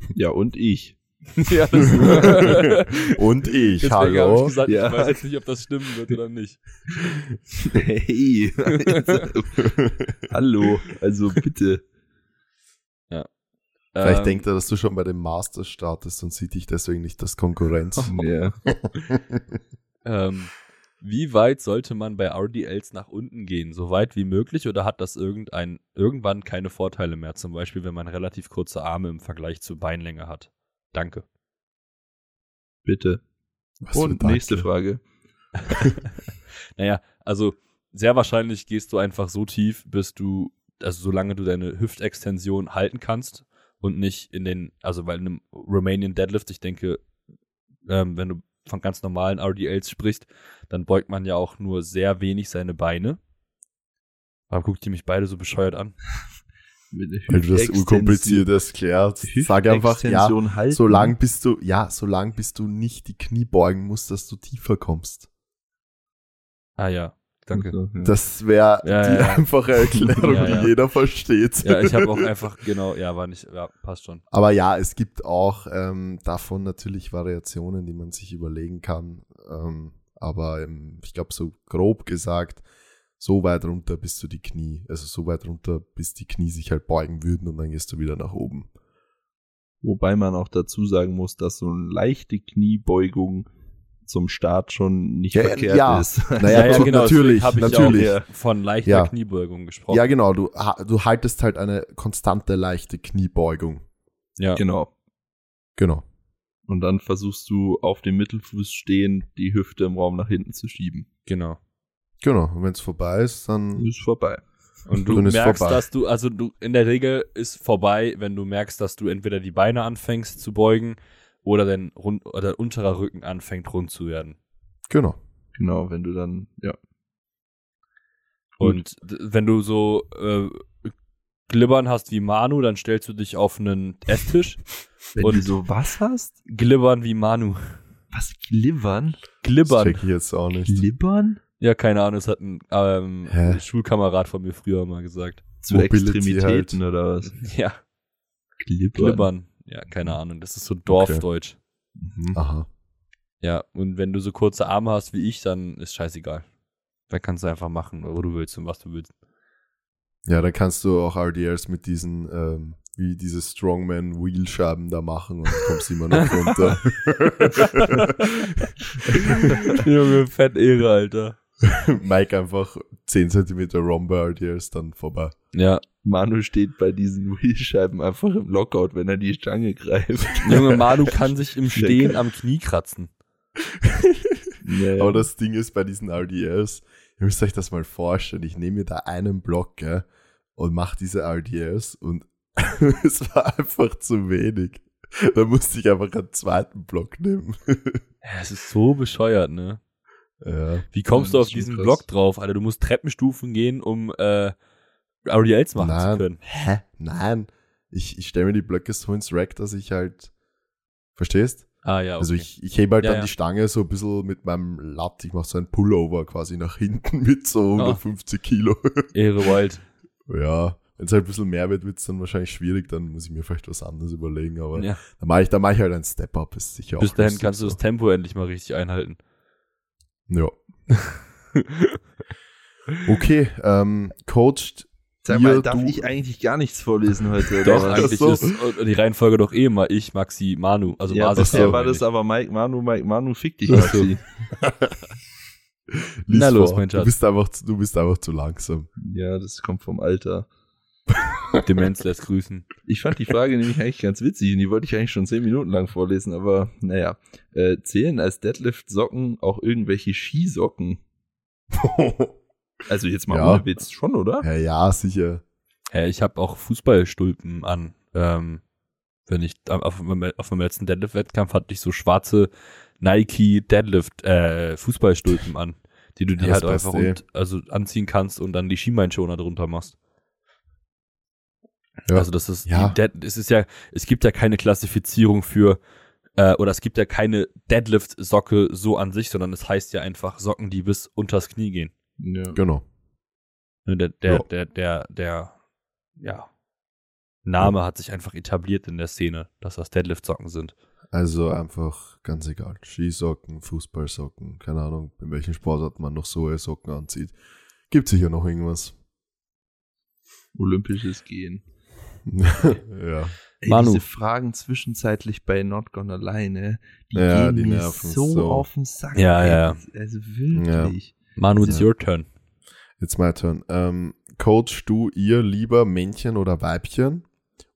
ja, und ich. ja, das, Und ich, Deswegen habe ich hallo? gesagt, Ja. ich weiß jetzt nicht, ob das stimmen wird oder nicht. Hey. Hallo. Also bitte. Vielleicht Ähm, denkt er, dass du schon bei dem Master startest und sieht dich deswegen nicht als Konkurrenz. Ja. Ähm, wie weit sollte man bei RDLs nach unten gehen? So weit wie möglich oder hat das irgendein, irgendwann keine Vorteile mehr? Zum Beispiel, wenn man relativ kurze Arme im Vergleich zur Beinlänge hat. Danke. Bitte. Was Und nächste Frage. Naja, also sehr wahrscheinlich gehst du einfach so tief, bis du, also solange du deine Hüftextension halten kannst und nicht in den, also bei einem Romanian Deadlift, ich denke, ähm, wenn du von ganz normalen RDLs sprichst, dann beugt man ja auch nur sehr wenig seine Beine. Warum guckt ihr mich beide so bescheuert an? Weil du das unkompliziert erklärt. Sag einfach, ja, halten. solange bis du, ja, solange bis du nicht die Knie beugen musst, dass du tiefer kommst. Ah ja, danke. Das wäre Ja, die ja, einfache Erklärung, Ja, ja. die jeder versteht. Ja, ich habe auch einfach, genau, ja, war nicht, ja, passt schon. Aber ja, es gibt auch ähm, davon natürlich Variationen, die man sich überlegen kann. Ähm, aber ähm, ich glaube, so grob gesagt, so weit runter bis du die Knie, also so weit runter, bis die Knie sich halt beugen würden und dann gehst du wieder nach oben. Wobei man auch dazu sagen muss, dass so eine leichte Kniebeugung zum Start schon nicht Ja, verkehrt ja. ist. Naja, so- natürlich, habe ich natürlich. auch von leichter Ja. Kniebeugung gesprochen. Ja, genau, du, du haltest halt eine konstante, leichte Kniebeugung. ja. Genau. Genau. Und dann versuchst du auf dem Mittelfuß stehend die Hüfte im Raum nach hinten zu schieben. Genau. Genau, und wenn es vorbei ist, dann Ist vorbei. Und du merkst, vorbei. dass du, also du, in der Regel ist vorbei, wenn du merkst, dass du entweder die Beine anfängst zu beugen oder dein rund, oder dein unterer Rücken anfängt rund zu werden. genau. Genau, wenn du dann, ja. Und wenn du so äh, Glibbern hast wie Manu, dann stellst du dich auf einen Esstisch. Wenn Und- du so was hast? Glibbern wie Manu. Was, Glibbern? Das Glibbern. check ich jetzt auch nicht. Glibbern? Ja, keine Ahnung, das hat ein ähm? Schulkamerad von mir früher mal gesagt. Zu Mobility Extremitäten oder was? Ja, Glibbern. Glibbern. Ja, keine Ahnung, das ist so Dorfdeutsch. Mhm. Aha. Ja, und wenn du so kurze Arme hast wie ich, dann ist scheißegal. Da kannst du einfach machen, wo du willst und was du willst. Ja, dann kannst du auch RDRs mit diesen, ähm, wie diese Strongman Wheelscheiben da machen und kommst immer noch runter. Junge, fett Ehre, Alter. Mike einfach 10 cm Rom bei RDRs dann vorbei. Ja, Manu steht bei diesen Wheelscheiben einfach im Lockout, wenn er die Stange greift. Junge, Manu kann sich im Stehen am Knie kratzen. Ja, ja. Aber das Ding ist bei diesen RDRs, ihr müsst euch das mal vorstellen, ich nehme mir da einen Block gell, und mache diese RDRs und es war einfach zu wenig. Da musste ich einfach einen zweiten Block nehmen. Es ist so bescheuert, ne? ja. Wie kommst Ja, du auf diesen krass. Block drauf, Alter? Du musst Treppenstufen gehen, um äh, RDLs machen Nein. zu können. Hä? Nein. Ich, ich stelle mir die Blöcke so ins Rack, dass ich halt. Verstehst? Ah ja, okay. Also ich, ich hebe halt Ja, dann ja. die Stange so ein bisschen mit meinem Latt. Ich mache so ein Pullover quasi nach hinten mit so Ah. 150 Kilo. Ehre Wild. ja. Wenn es halt ein bisschen mehr wird, wird es dann wahrscheinlich schwierig. Dann muss ich mir vielleicht was anderes überlegen. Aber Ja. da mache ich, da mach ich halt ein Step-Up. Ist sicher Bis auch dahin lustig kannst du so. das Tempo endlich mal richtig einhalten. Ja. Okay, ähm, coacht Sag mal, ihr, darf du- ich eigentlich gar nichts vorlesen heute? oder Doch, was? eigentlich so. ist die Reihenfolge doch eh mal ich, Maxi, Manu. Also ja, Basis bisher so. war das aber Mike Manu, Mike Manu, fick dich. Maxi. lies Na los, vor. mein Schatz. Du bist einfach, zu- du bist einfach zu langsam. Ja, das kommt vom Alter. Demenz lässt grüßen. Ich fand die Frage nämlich eigentlich ganz witzig und die wollte ich eigentlich schon zehn Minuten lang vorlesen, aber naja. Äh, zählen als Deadlift-Socken auch irgendwelche Skisocken? Also jetzt mal Ja. ohne Witz schon, oder? ja, ja, sicher. Hä, ich habe auch Fußballstulpen an. Ähm, wenn ich auf, meinem- auf meinem letzten Deadlift-Wettkampf hatte ich so schwarze Nike Deadlift äh, Fußballstulpen an, die du Ja, dir das halt einfach und, also anziehen kannst und dann die Schienbeinschoner drunter machst. Ja. Also das ist Ja. die Dead, es ist ja es gibt ja keine Klassifizierung für äh, oder es gibt ja keine Deadlift Socke so an sich, sondern es heißt ja einfach Socken, die bis unters Knie gehen. Ja. Genau. Ne, Der, der, Ja. der, der, der, ja, Name hat sich einfach etabliert in der Szene, dass das Deadlift-Socken sind. Also einfach ganz egal. Skisocken, Fußballsocken, keine Ahnung, in welchen Sportarten man noch so Socken anzieht. Gibt sicher noch irgendwas. Olympisches Gehen. ja. Ey, Manu. diese Fragen zwischenzeitlich bei Not Gonna Lie, ne? Die Ja, gehen die mir nerven so, so. auf den Sack. Ja, ey. ja. Also wirklich. Manu, it's Ja. your turn. Jetzt my turn. Ähm, coachst du ihr lieber Männchen oder Weibchen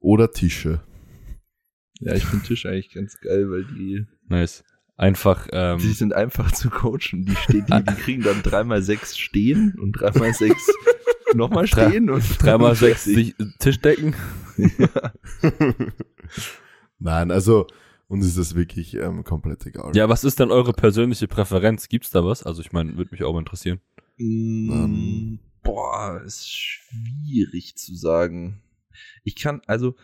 oder Tische? Ja, ich finde Tisch eigentlich ganz geil, weil die, Nice. Einfach, ähm, die sind einfach zu coachen. Die, stehen, die, die kriegen dann dreimal sechs stehen und dreimal sechs nochmal Drei- stehen und dreimal sechs sich, Tischdecken. Nein, also uns ist das wirklich ähm, komplett egal. Ja, was ist denn eure persönliche Präferenz? Gibt's da was? Also ich meine, würde mich auch mal interessieren. Mm, boah, ist schwierig zu sagen. Ich kann, also,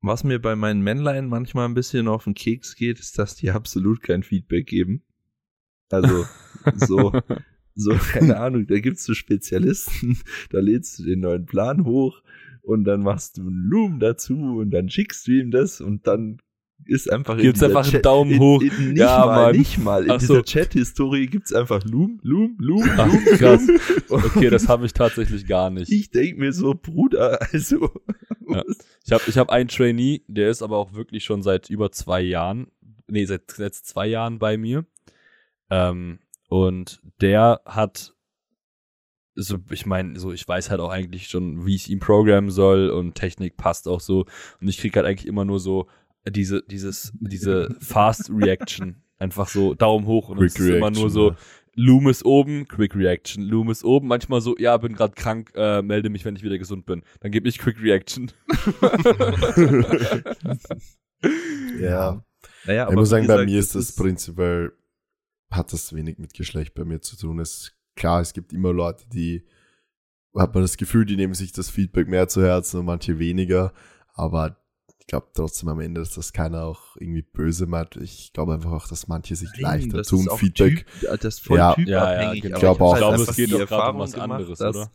was mir bei meinen Männlein manchmal ein bisschen auf den Keks geht, ist, dass die absolut kein Feedback geben. Also, so, so, keine Ahnung, da gibt's so Spezialisten, da lädst du den neuen Plan hoch und dann machst du einen Loom dazu und dann schickst du ihm das und dann ist einfach in Gibt's dieser einfach einen Chat- Daumen in, hoch. In, nicht Ja, mal, Mann. nicht mal. In Ach dieser so. Chat-Historie gibt's einfach Loom, Loom, Loom, Ach, Loom, krass. Okay, das habe ich tatsächlich gar nicht. Ich denk mir so, Bruder, also. Ja. Ich habe ich hab einen Trainee, der ist aber auch wirklich schon seit über zwei Jahren, nee, seit jetzt zwei Jahren bei mir. Ähm, und der hat, so, ich meine, so, ich weiß halt auch eigentlich schon, wie ich ihn programmen soll und Technik passt auch so. Und ich krieg halt eigentlich immer nur so diese, dieses, diese Fast Reaction. Einfach so Daumen hoch und es ist immer nur so, ja. Loom ist oben, Quick Reaction. Loom ist oben, manchmal so, ja, bin gerade krank, äh, melde mich, wenn ich wieder gesund bin. Dann gebe ich Quick Reaction. Ja. Naja, ich muss sagen, bei gesagt, mir ist das prinzipiell, hat das wenig mit Geschlecht bei mir zu tun. Es, klar, es gibt immer Leute, die, hat man das Gefühl, die nehmen sich das Feedback mehr zu Herzen und manche weniger. Aber glaube trotzdem am Ende, dass das keiner auch irgendwie böse meint. Ich glaube einfach auch, dass manche sich Nein, leichter das tun, ist auch Feedback. Typ, ja, das ist voll Ja. typabhängig. Ja, ja, aber genau. Ich glaube auch, hab Ich glaube, halt es geht die doch gerade um Erfahrung was gemacht, anderes, dass, oder?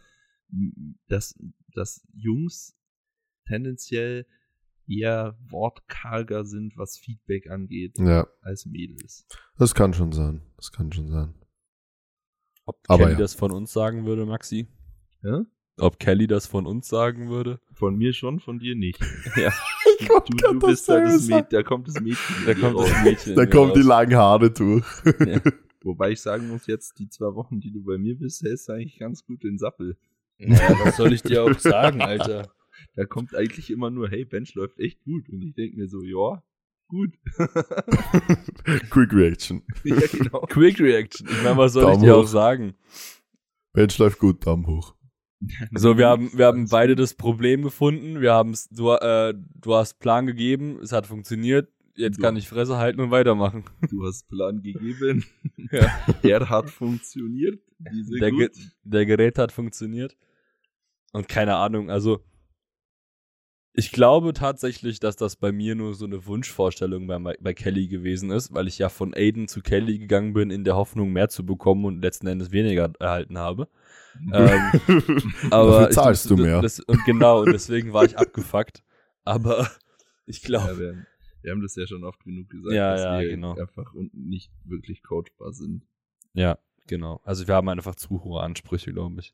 Dass, dass Jungs tendenziell eher wortkarger sind, was Feedback angeht, Ja, als Mädels. das kann schon sein. Das kann schon sein. Ob Aber Kelly ja. das von uns sagen würde, Maxi? Ja? Ob Kelly das von uns sagen würde? Von mir schon, von dir nicht. Ja. Ich Du, du grad bist da das. Mädchen, da kommt das Mädchen. Da kommt das Mädchen. Da kommen die langen Haare durch. Wobei ich sagen muss, jetzt die zwei Wochen, die du bei mir bist, hältst du eigentlich ganz gut den Sappel. Naja, was soll ich dir auch sagen, Alter? Da kommt eigentlich immer nur, hey, Bench läuft echt gut. Und ich denke mir so, ja, gut. Quick Reaction. ja, genau. Quick Reaction. Ich meine, was soll Daumen ich dir hoch. auch sagen? Mensch läuft gut, Daumen hoch. So, wir haben, wir haben beide das Problem gefunden. Wir haben du, äh, du hast Plan gegeben, es hat funktioniert. Jetzt Ja. kann ich Fresse halten und weitermachen. Du hast Plan gegeben. Ja. Er hat funktioniert. Der, Ge der Gerät hat funktioniert. Und keine Ahnung, also ich glaube tatsächlich, dass das bei mir nur so eine Wunschvorstellung bei, bei Kelly gewesen ist, weil ich ja von Aiden zu Kelly gegangen bin, in der Hoffnung, mehr zu bekommen und letzten Endes weniger erhalten habe. ähm, aber Dafür ich- zahlst du das- mehr. Das, und genau, und deswegen war ich abgefuckt. Aber ich Ja, glaube, wir, wir haben das ja schon oft genug gesagt, Ja, dass ja, wir genau. einfach und nicht wirklich coachbar sind. ja, genau. Also wir haben einfach zu hohe Ansprüche, glaube ich.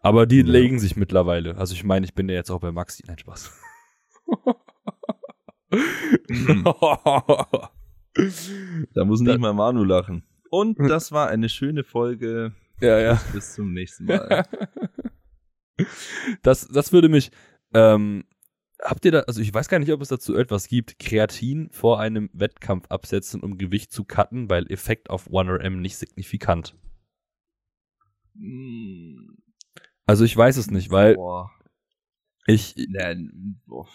Aber die Ja. legen sich mittlerweile. Also ich meine, ich bin ja jetzt auch bei Maxi. Nein, Spaß. Da muss nicht mal Manu lachen. Und das war eine schöne Folge. ja, ja. Bis zum nächsten Mal. Das, das würde mich. Ähm, habt ihr da, also ich weiß gar nicht, ob es dazu etwas gibt, Kreatin vor einem Wettkampf absetzen, um Gewicht zu cutten, weil Effekt auf 1RM nicht signifikant. Hm, Also ich weiß es nicht, weil boah. ich, Nein, boah.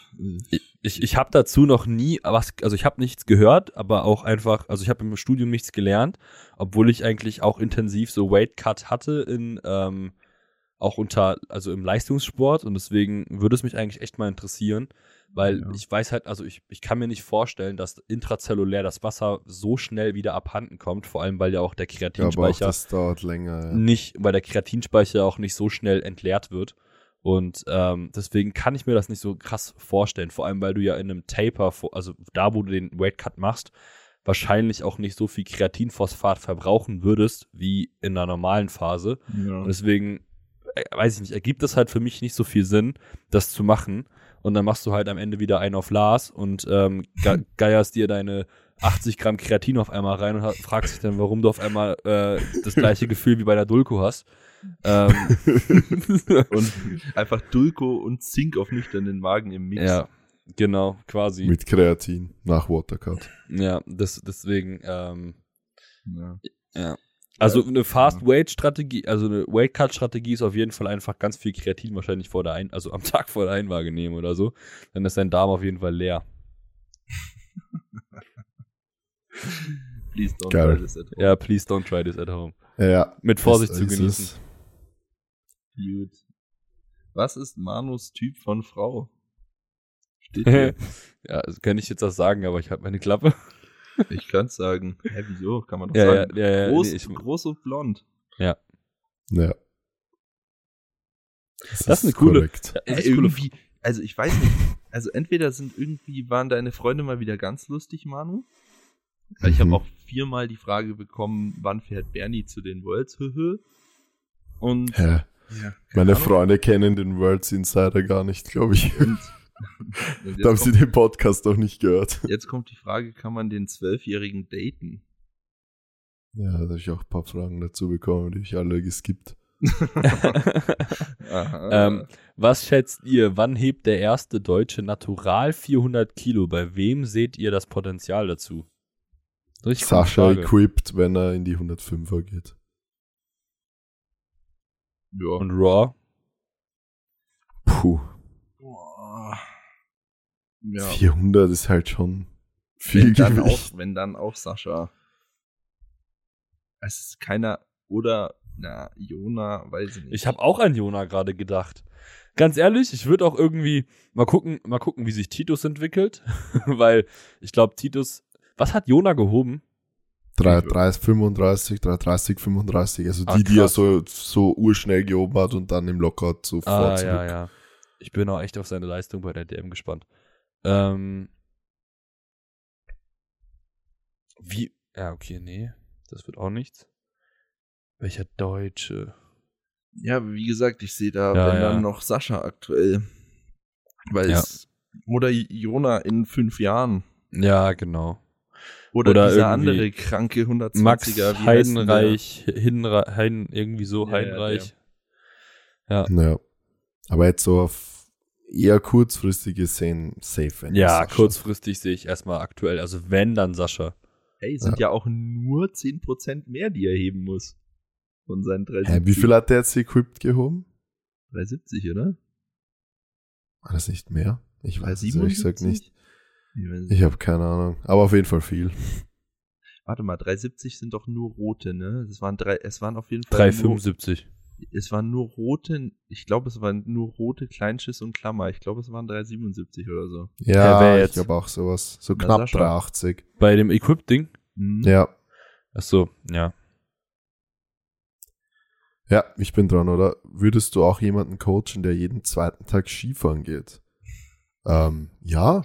ich, ich habe dazu noch nie was, also ich habe nichts gehört, aber auch einfach, also ich habe im Studium nichts gelernt, obwohl ich eigentlich auch intensiv so Weight Cut hatte in, ähm, auch unter, also im Leistungssport und deswegen würde es mich eigentlich echt mal interessieren, weil Ja. ich weiß halt, also ich, ich kann mir nicht vorstellen, dass intrazellulär das Wasser so schnell wieder abhanden kommt, vor allem weil ja auch der Ja, aber auch Kreatinspeicher das dauert länger. Ja. nicht, weil der Kreatinspeicher auch nicht so schnell entleert wird. Und ähm, deswegen kann ich mir das nicht so krass vorstellen. Vor allem, weil du ja in einem Taper, also da, wo du den Weight Cut machst, wahrscheinlich auch nicht so viel Kreatinphosphat verbrauchen würdest wie in einer normalen Phase. Ja. Und deswegen, weiß ich nicht, ergibt es halt für mich nicht so viel Sinn, das zu machen. Und dann machst du halt am Ende wieder einen auf Lars und ähm, ge geierst dir deine 80 Gramm Kreatin auf einmal rein und fragst dich dann, warum du auf einmal äh, das gleiche Gefühl wie bei der Dulco hast. Ähm, Und einfach Dulco und Zink auf nüchternen Magen im Mix. ja, genau, quasi. Mit Kreatin nach Watercut. ja, das, deswegen, ähm, Ja. Also eine Fast-Weight-Strategie, also eine Weight-Cut-Strategie ist auf jeden Fall einfach ganz viel Kreatin wahrscheinlich vor der Ein also am Tag vor der Einwaage nehmen oder so. Dann ist dein Darm auf jeden Fall leer. Please don't Geil. try this at home. Ja, please don't try this at home. Ja. Mit Vorsicht zu genießen. Gut. Was ist Manus Typ von Frau? Steht hier. Ja, also kann ich jetzt das sagen, aber ich habe meine Klappe. Ich könnte sagen. Hä, wieso? Kann man doch Ja, sagen. ja, ja, ja, groß, nee, ich- groß und blond. Ja. Das ist eine coole- korrekt. Das ist coole irgendwie, also ich weiß nicht. Also entweder sind irgendwie, waren deine Freunde mal wieder ganz lustig, Manu. Weil Ich Mhm. habe auch viermal die Frage bekommen, wann fährt Bernie zu den Worlds? Und ja, keine Meine Ahnung. Freunde kennen den Worlds Insider gar nicht, glaube ich. Und, Da haben sie den Podcast auch nicht gehört. jetzt kommt die Frage, kann man den Zwölfjährigen daten? Ja, da habe ich auch ein paar Fragen dazu bekommen, die ich alle geskippt. Ähm, was schätzt ihr, wann hebt der erste Deutsche natural 400 Kilo? Bei wem seht ihr das Potenzial dazu? Richtig Sascha Frage. equipped, wenn er in die 105er geht. ja. Und Raw? Puh. Ja. 400 ist halt schon viel wenn dann Gewicht. auch, wenn dann auch Sascha. Es ist keiner oder na, Jona, weiß ich nicht. Ich habe auch an Jona gerade gedacht. Ganz ehrlich, ich würde auch irgendwie mal gucken, mal gucken, wie sich Titus entwickelt, weil ich glaube, Titus, was hat Jona gehoben? 3, 30, 35, 330, 35. Also Ah, die, die er krass. so, so urschnell gehoben hat und dann im Lockout sofort Ah, zurück. ja, ja. Ich bin auch echt auf seine Leistung bei der DM gespannt. Ähm, wie? Ja, okay, nee, das wird auch nichts. Welcher Deutsche? Ja, wie gesagt, ich sehe da, Ja, wenn ja. dann noch Sascha aktuell. Weil Ja. es, oder Jona in fünf Jahren. Ja, genau. Oder, Oder dieser andere kranke 120er. Max? Heidenreich, Heiden, irgendwie so, Ja, ja, Heidenreich. Ja. Aber jetzt so auf eher kurzfristig gesehen, safe. wenn Ja, Sascha. kurzfristig sehe ich erstmal aktuell. Also wenn, dann Sascha. Hey, sind ja. auch nur 10% mehr, die er heben muss. Von seinen 370. Hä, wie viel hat der jetzt equipped gehoben? 370, oder? War das nicht mehr? Ich weiß es ehrlich gesagt 377? nicht. Ich weiß nicht. Ich habe keine Ahnung. Aber auf jeden Fall viel. Warte mal, 370 sind doch nur rote, ne? Es waren drei, es waren auf jeden Fall nur, 375. es waren nur rote, ich glaube, es waren nur rote Kleinschiss und Klammer. Ich glaube, es waren 377 oder so. Ja, wer ich glaube auch sowas. So Na, knapp Sascha. 380. Bei dem Equip-Ding? Hm. Ja. Ach so, ja. Ja, ich bin dran, oder? Würdest du auch jemanden coachen, der jeden zweiten Tag Skifahren geht? Ähm, ja.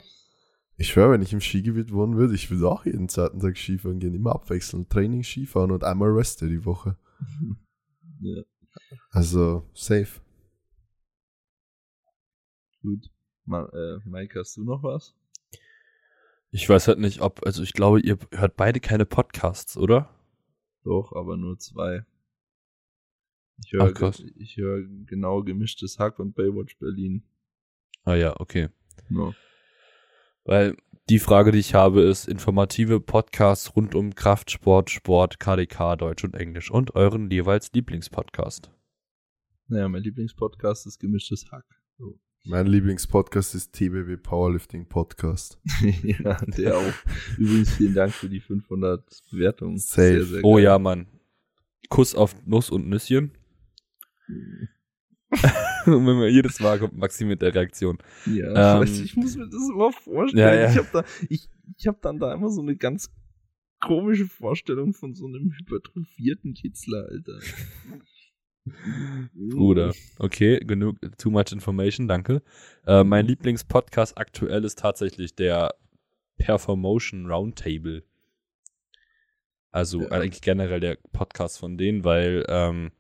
Ich schwöre, wenn ich im Skigebiet wohnen würde, ich würde auch jeden zweiten Tag Skifahren gehen. Immer abwechselnd. Training, Skifahren und einmal Reste die Woche. Ja, Also, safe. gut. Ma, äh, Mike, hast du noch was? Ich weiß halt nicht, ob, also ich glaube, ihr hört beide keine Podcasts, oder? Doch, aber nur zwei. Ich Ach, höre krass. ich höre genau gemischtes Hack und Baywatch Berlin. Ah ja, okay. No. Weil die Frage, die ich habe, ist informative Podcasts rund um Kraftsport, Sport, KDK, Deutsch und Englisch und euren jeweils Lieblingspodcast. Naja, mein Lieblingspodcast ist gemischtes Hack. So. Mein Lieblingspodcast ist TBW Powerlifting Podcast. ja, der auch. Übrigens vielen Dank für die 500 Bewertungen. Safe. Sehr, sehr Oh geil. ja, Mann. Kuss auf Nuss und Nüsschen. und wenn man jedes Mal kommt Maxi mit der Reaktion. Ja, Ähm, ich muss mir das immer vorstellen. Ja, ja. Ich habe da, ich, ich hab dann da immer so eine ganz komische Vorstellung von so einem hypertrophierten Kitzler, Alter. Bruder. Okay, genug, too much information, danke. Äh, mein Lieblingspodcast aktuell ist tatsächlich der Performotion Roundtable. Also Ja. eigentlich generell der Podcast von denen, weil ähm,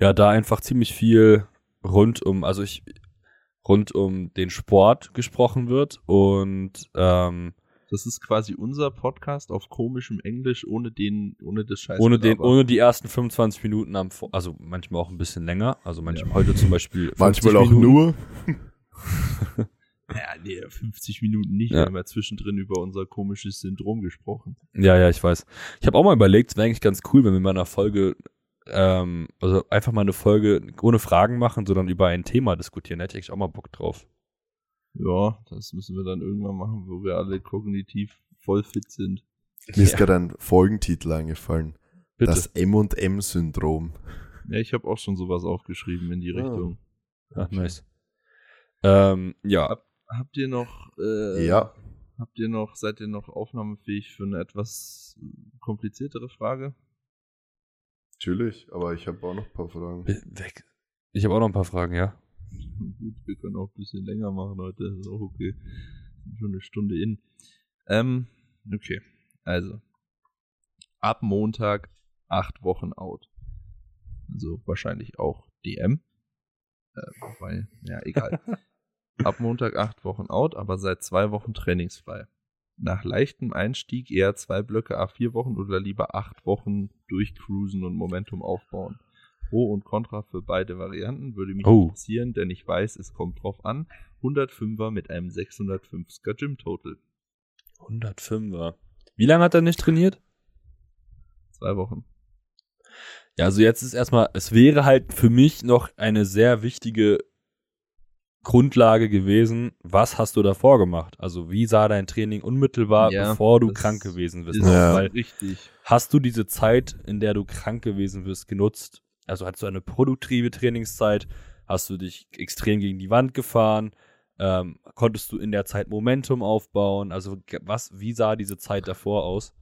ja da einfach ziemlich viel rund um, also ich rund um den Sport gesprochen wird und ähm, Das ist quasi unser Podcast auf komischem Englisch ohne den, ohne das Scheiß. ohne den, ohne die ersten 25 Minuten am, Vor- also manchmal auch ein bisschen länger, also manchmal heute zum Beispiel 50 Manchmal auch Minuten. nur. Ja, nee, 50 Minuten nicht. Ja. Wir haben ja zwischendrin über unser komisches Syndrom gesprochen. Ja, ja, ich weiß. Ich habe auch mal überlegt, es wäre eigentlich ganz cool, wenn wir mal eine Folge, ähm, also einfach mal eine Folge ohne Fragen machen, sondern über ein Thema diskutieren. Da hätte ich eigentlich auch mal Bock drauf. Ja, das müssen wir dann irgendwann machen, wo wir alle kognitiv voll fit sind. Mir ist Ja. gerade ein Folgentitel eingefallen. Bitte. Das M&M-Syndrom. Ja, ich habe auch schon sowas aufgeschrieben in die Ah. Richtung. Ach, nice. Ähm, ja, Hab, habt ihr noch, äh, Ja. habt ihr noch, seid ihr noch aufnahmefähig für eine etwas kompliziertere Frage? Natürlich, aber ich habe auch noch ein paar Fragen. be- weg. Ich habe auch noch ein paar Fragen, ja. Gut, wir können auch ein bisschen länger machen heute, das ist auch okay. Sind Schon eine Stunde in. Ähm, okay. Also, ab Montag acht Wochen out. Also wahrscheinlich auch DM. Äh, wobei, ja, egal. ab Montag acht Wochen out, aber seit zwei Wochen trainingsfrei. Nach leichtem Einstieg eher zwei Blöcke A4 Wochen oder lieber acht Wochen durchcruisen und Momentum aufbauen. Pro und Contra für beide Varianten würde mich Oh. interessieren, denn ich weiß, es kommt drauf an. 105er mit einem 650er Gym Total. 105er. Wie lange hat er nicht trainiert? Zwei Wochen. Ja, also jetzt ist erstmal, es wäre halt für mich noch eine sehr wichtige Grundlage gewesen, was hast du davor gemacht? Also wie sah dein Training unmittelbar, Ja, bevor du krank gewesen bist? Ist Ja. Weil richtig. hast du diese Zeit, in der du krank gewesen bist, genutzt? Also hattest du eine produktive Trainingszeit? Hast du dich extrem gegen die Wand gefahren? Ähm, konntest du in der Zeit Momentum aufbauen? Also was, wie sah diese Zeit davor aus?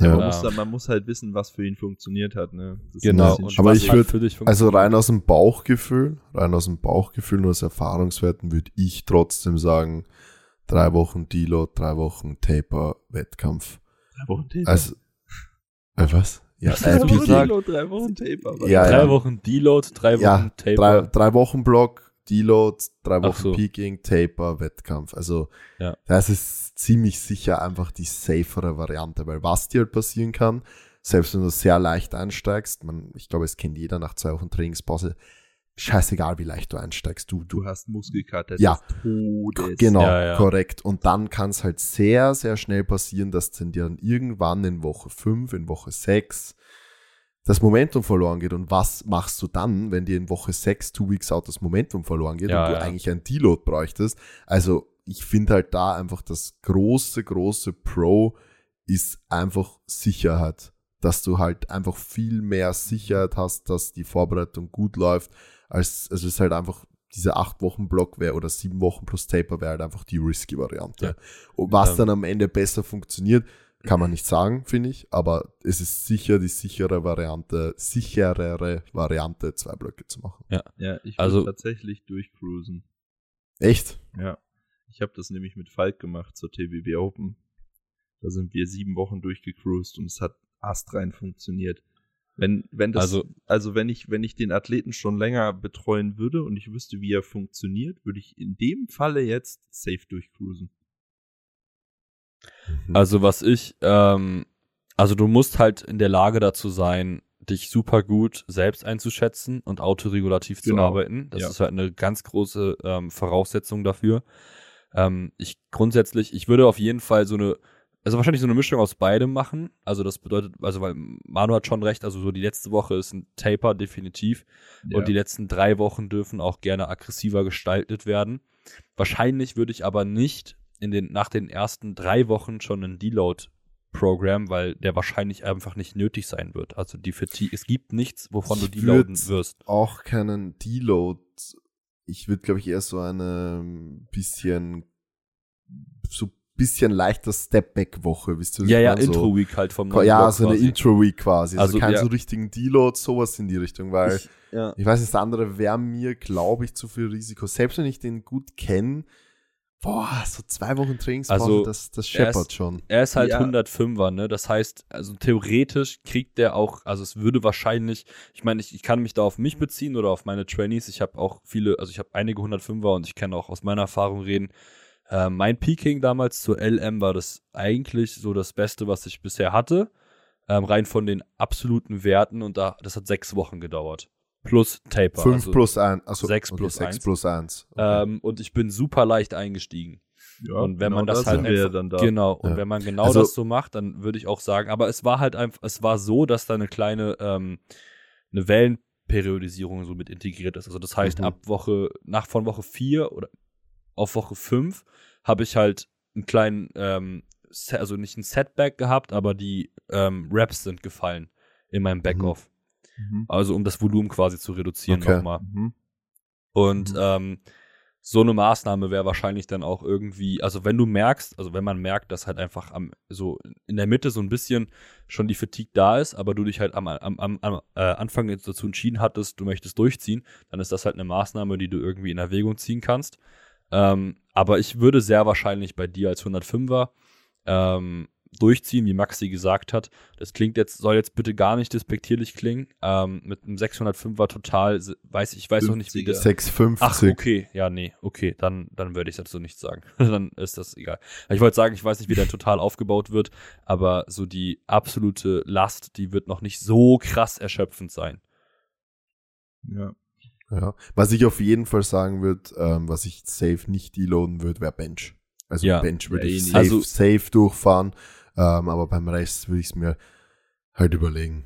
Ja. Man, muss, da- man muss halt wissen, was für ihn funktioniert hat. Ne? Genau. Und Aber ich hat würd- für dich Also rein aus dem Bauchgefühl, rein aus dem Bauchgefühl und aus Erfahrungswerten würde ich trotzdem sagen, drei Wochen Deload, drei Wochen Taper, Wettkampf. drei Wochen Taper. Also, äh, was? Ja, Peak- gesagt? Deload, drei Wochen Taper. Ja, drei ja. Wochen Deload, drei Wochen ja, Taper. drei, drei Wochen Block, Deload, drei Wochen so. Peaking, Taper, Wettkampf. Also Ja. das ist ziemlich sicher einfach die safere Variante, weil was dir halt passieren kann, selbst wenn du sehr leicht einsteigst, man, ich glaube, es kennt jeder nach zwei Wochen Trainingspause, scheißegal wie leicht du einsteigst, du, du Du hast Muskelkater Ja. Genau, Ja, ja. korrekt. Und dann kann es halt sehr, sehr schnell passieren, dass dann dir dann irgendwann in Woche 5, in Woche 6 das Momentum verloren geht. Und was machst du dann, wenn dir in Woche 6, two weeks out, das Momentum verloren geht Ja, und du ja. eigentlich ein Deload bräuchtest? Also ich finde halt da einfach das große, große Pro ist einfach Sicherheit. Dass du halt einfach viel mehr Sicherheit hast, dass die Vorbereitung gut läuft, als, also es ist halt einfach diese acht Wochen Block wäre oder sieben Wochen plus Taper wäre halt einfach die risky Variante. Ja. Und was Ähm. dann am Ende besser funktioniert, kann man nicht sagen, finde ich, aber es ist sicher die sichere Variante, sicherere Variante, zwei Blöcke zu machen. Ja, ich Also- also tatsächlich durchcruisen. Echt? Ja. Ich habe das nämlich mit Falk gemacht zur TBB Open. Da sind wir sieben Wochen durchgecruised und es hat astrein funktioniert. Wenn, wenn das, Also- also, also wenn ich, wenn ich den Athleten schon länger betreuen würde und ich wüsste, wie er funktioniert, würde ich in dem Falle jetzt safe durchcruisen. Mhm. Also was ich, ähm, also du musst halt in der Lage dazu sein, dich super gut selbst einzuschätzen und autoregulativ zu Genau. arbeiten. Das Ja. ist halt eine ganz große ähm, Voraussetzung dafür. Ähm, ich grundsätzlich, ich würde auf jeden Fall so eine, also wahrscheinlich so eine Mischung aus beidem machen. Also das bedeutet, also weil Manu hat schon recht, also so die letzte Woche ist ein Taper definitiv. Ja. Und die letzten drei Wochen dürfen auch gerne aggressiver gestaltet werden. Wahrscheinlich würde ich aber nicht in den, nach den ersten drei Wochen schon ein Deload-Programm, weil der wahrscheinlich einfach nicht nötig sein wird. Also die Fatigue, es gibt nichts, wovon du Ich deloaden würd- wirst. Auch keinen Deload. Ich würde, glaube ich, eher so eine bisschen, so bisschen leichter Step-Back-Woche, wisst ihr? Ja, ich ja? So- Intro-Week halt vom Ja, Block so eine. Intro-Week quasi. Also, Also, kein ja. so richtigen Deload, sowas in die Richtung, weil ich, Ich, ja. weiß nicht, das andere wäre mir, glaube ich, zu viel Risiko. Selbst wenn ich den gut kenne, boah, so zwei Wochen Trainingspause, Also, das, das er ist- scheppert schon. Er ist halt Ja. 105er, ne? Das heißt, also theoretisch kriegt der auch, also es würde wahrscheinlich, ich meine, ich, ich kann mich da auf mich beziehen oder auf meine Trainees. Ich habe auch viele, also ich habe einige 105er und ich kann auch aus meiner Erfahrung reden. Äh, mein Peaking damals zur LM war das eigentlich so das Beste, was ich bisher hatte. Ähm, rein von den absoluten Werten und da, das hat sechs Wochen gedauert. Plus Taper. Fünf also, plus ein, also sechs okay, plus sechs eins. plus eins. Okay. Ähm, und ich bin super leicht eingestiegen. ja, und wenn genau man das da halt einfach, dann da. genau und Ja. wenn man genau Also- das so macht, dann würde ich auch sagen, aber es war halt einfach, es war so, dass da eine kleine ähm, eine Wellenperiodisierung so mit integriert ist. Also das heißt, Mhm. ab Woche nach von Woche 4 oder auf Woche 5 habe ich halt einen kleinen ähm, also nicht ein Setback gehabt, aber die ähm, Raps sind gefallen in meinem Backoff. Mhm. Also um das Volumen quasi zu reduzieren Okay. nochmal. Mhm. Und Mhm. ähm, so eine Maßnahme wäre wahrscheinlich dann auch irgendwie, also wenn du merkst, also wenn man merkt, dass halt einfach am so in der Mitte so ein bisschen schon die Fatigue da ist, aber du dich halt am, am, am, am äh, Anfang jetzt dazu entschieden hattest, du möchtest durchziehen, dann ist das halt eine Maßnahme, die du irgendwie in Erwägung ziehen kannst. Ähm, aber ich würde sehr wahrscheinlich bei dir als 105er ähm, durchziehen, wie Maxi gesagt hat. Das klingt jetzt, soll jetzt bitte gar nicht despektierlich klingen. Ähm, mit einem 605er total, weiß ich, ich weiß noch nicht, wie 50er. das. 650. Ach, okay, ja, nee, okay, dann, dann würde ich dazu nichts sagen. dann ist das egal. Ich wollte sagen, ich weiß nicht, wie der total aufgebaut wird, aber so die absolute Last, die wird noch nicht so krass erschöpfend sein. Ja. Ja. Was ich auf jeden Fall sagen würde, ähm, was ich safe nicht deloaden würde, wäre Bench. Also Ja. Bench würde Ja, eh ich nicht. safe, Also- safe durchfahren, ähm, aber beim Rest würde ich es mir halt überlegen.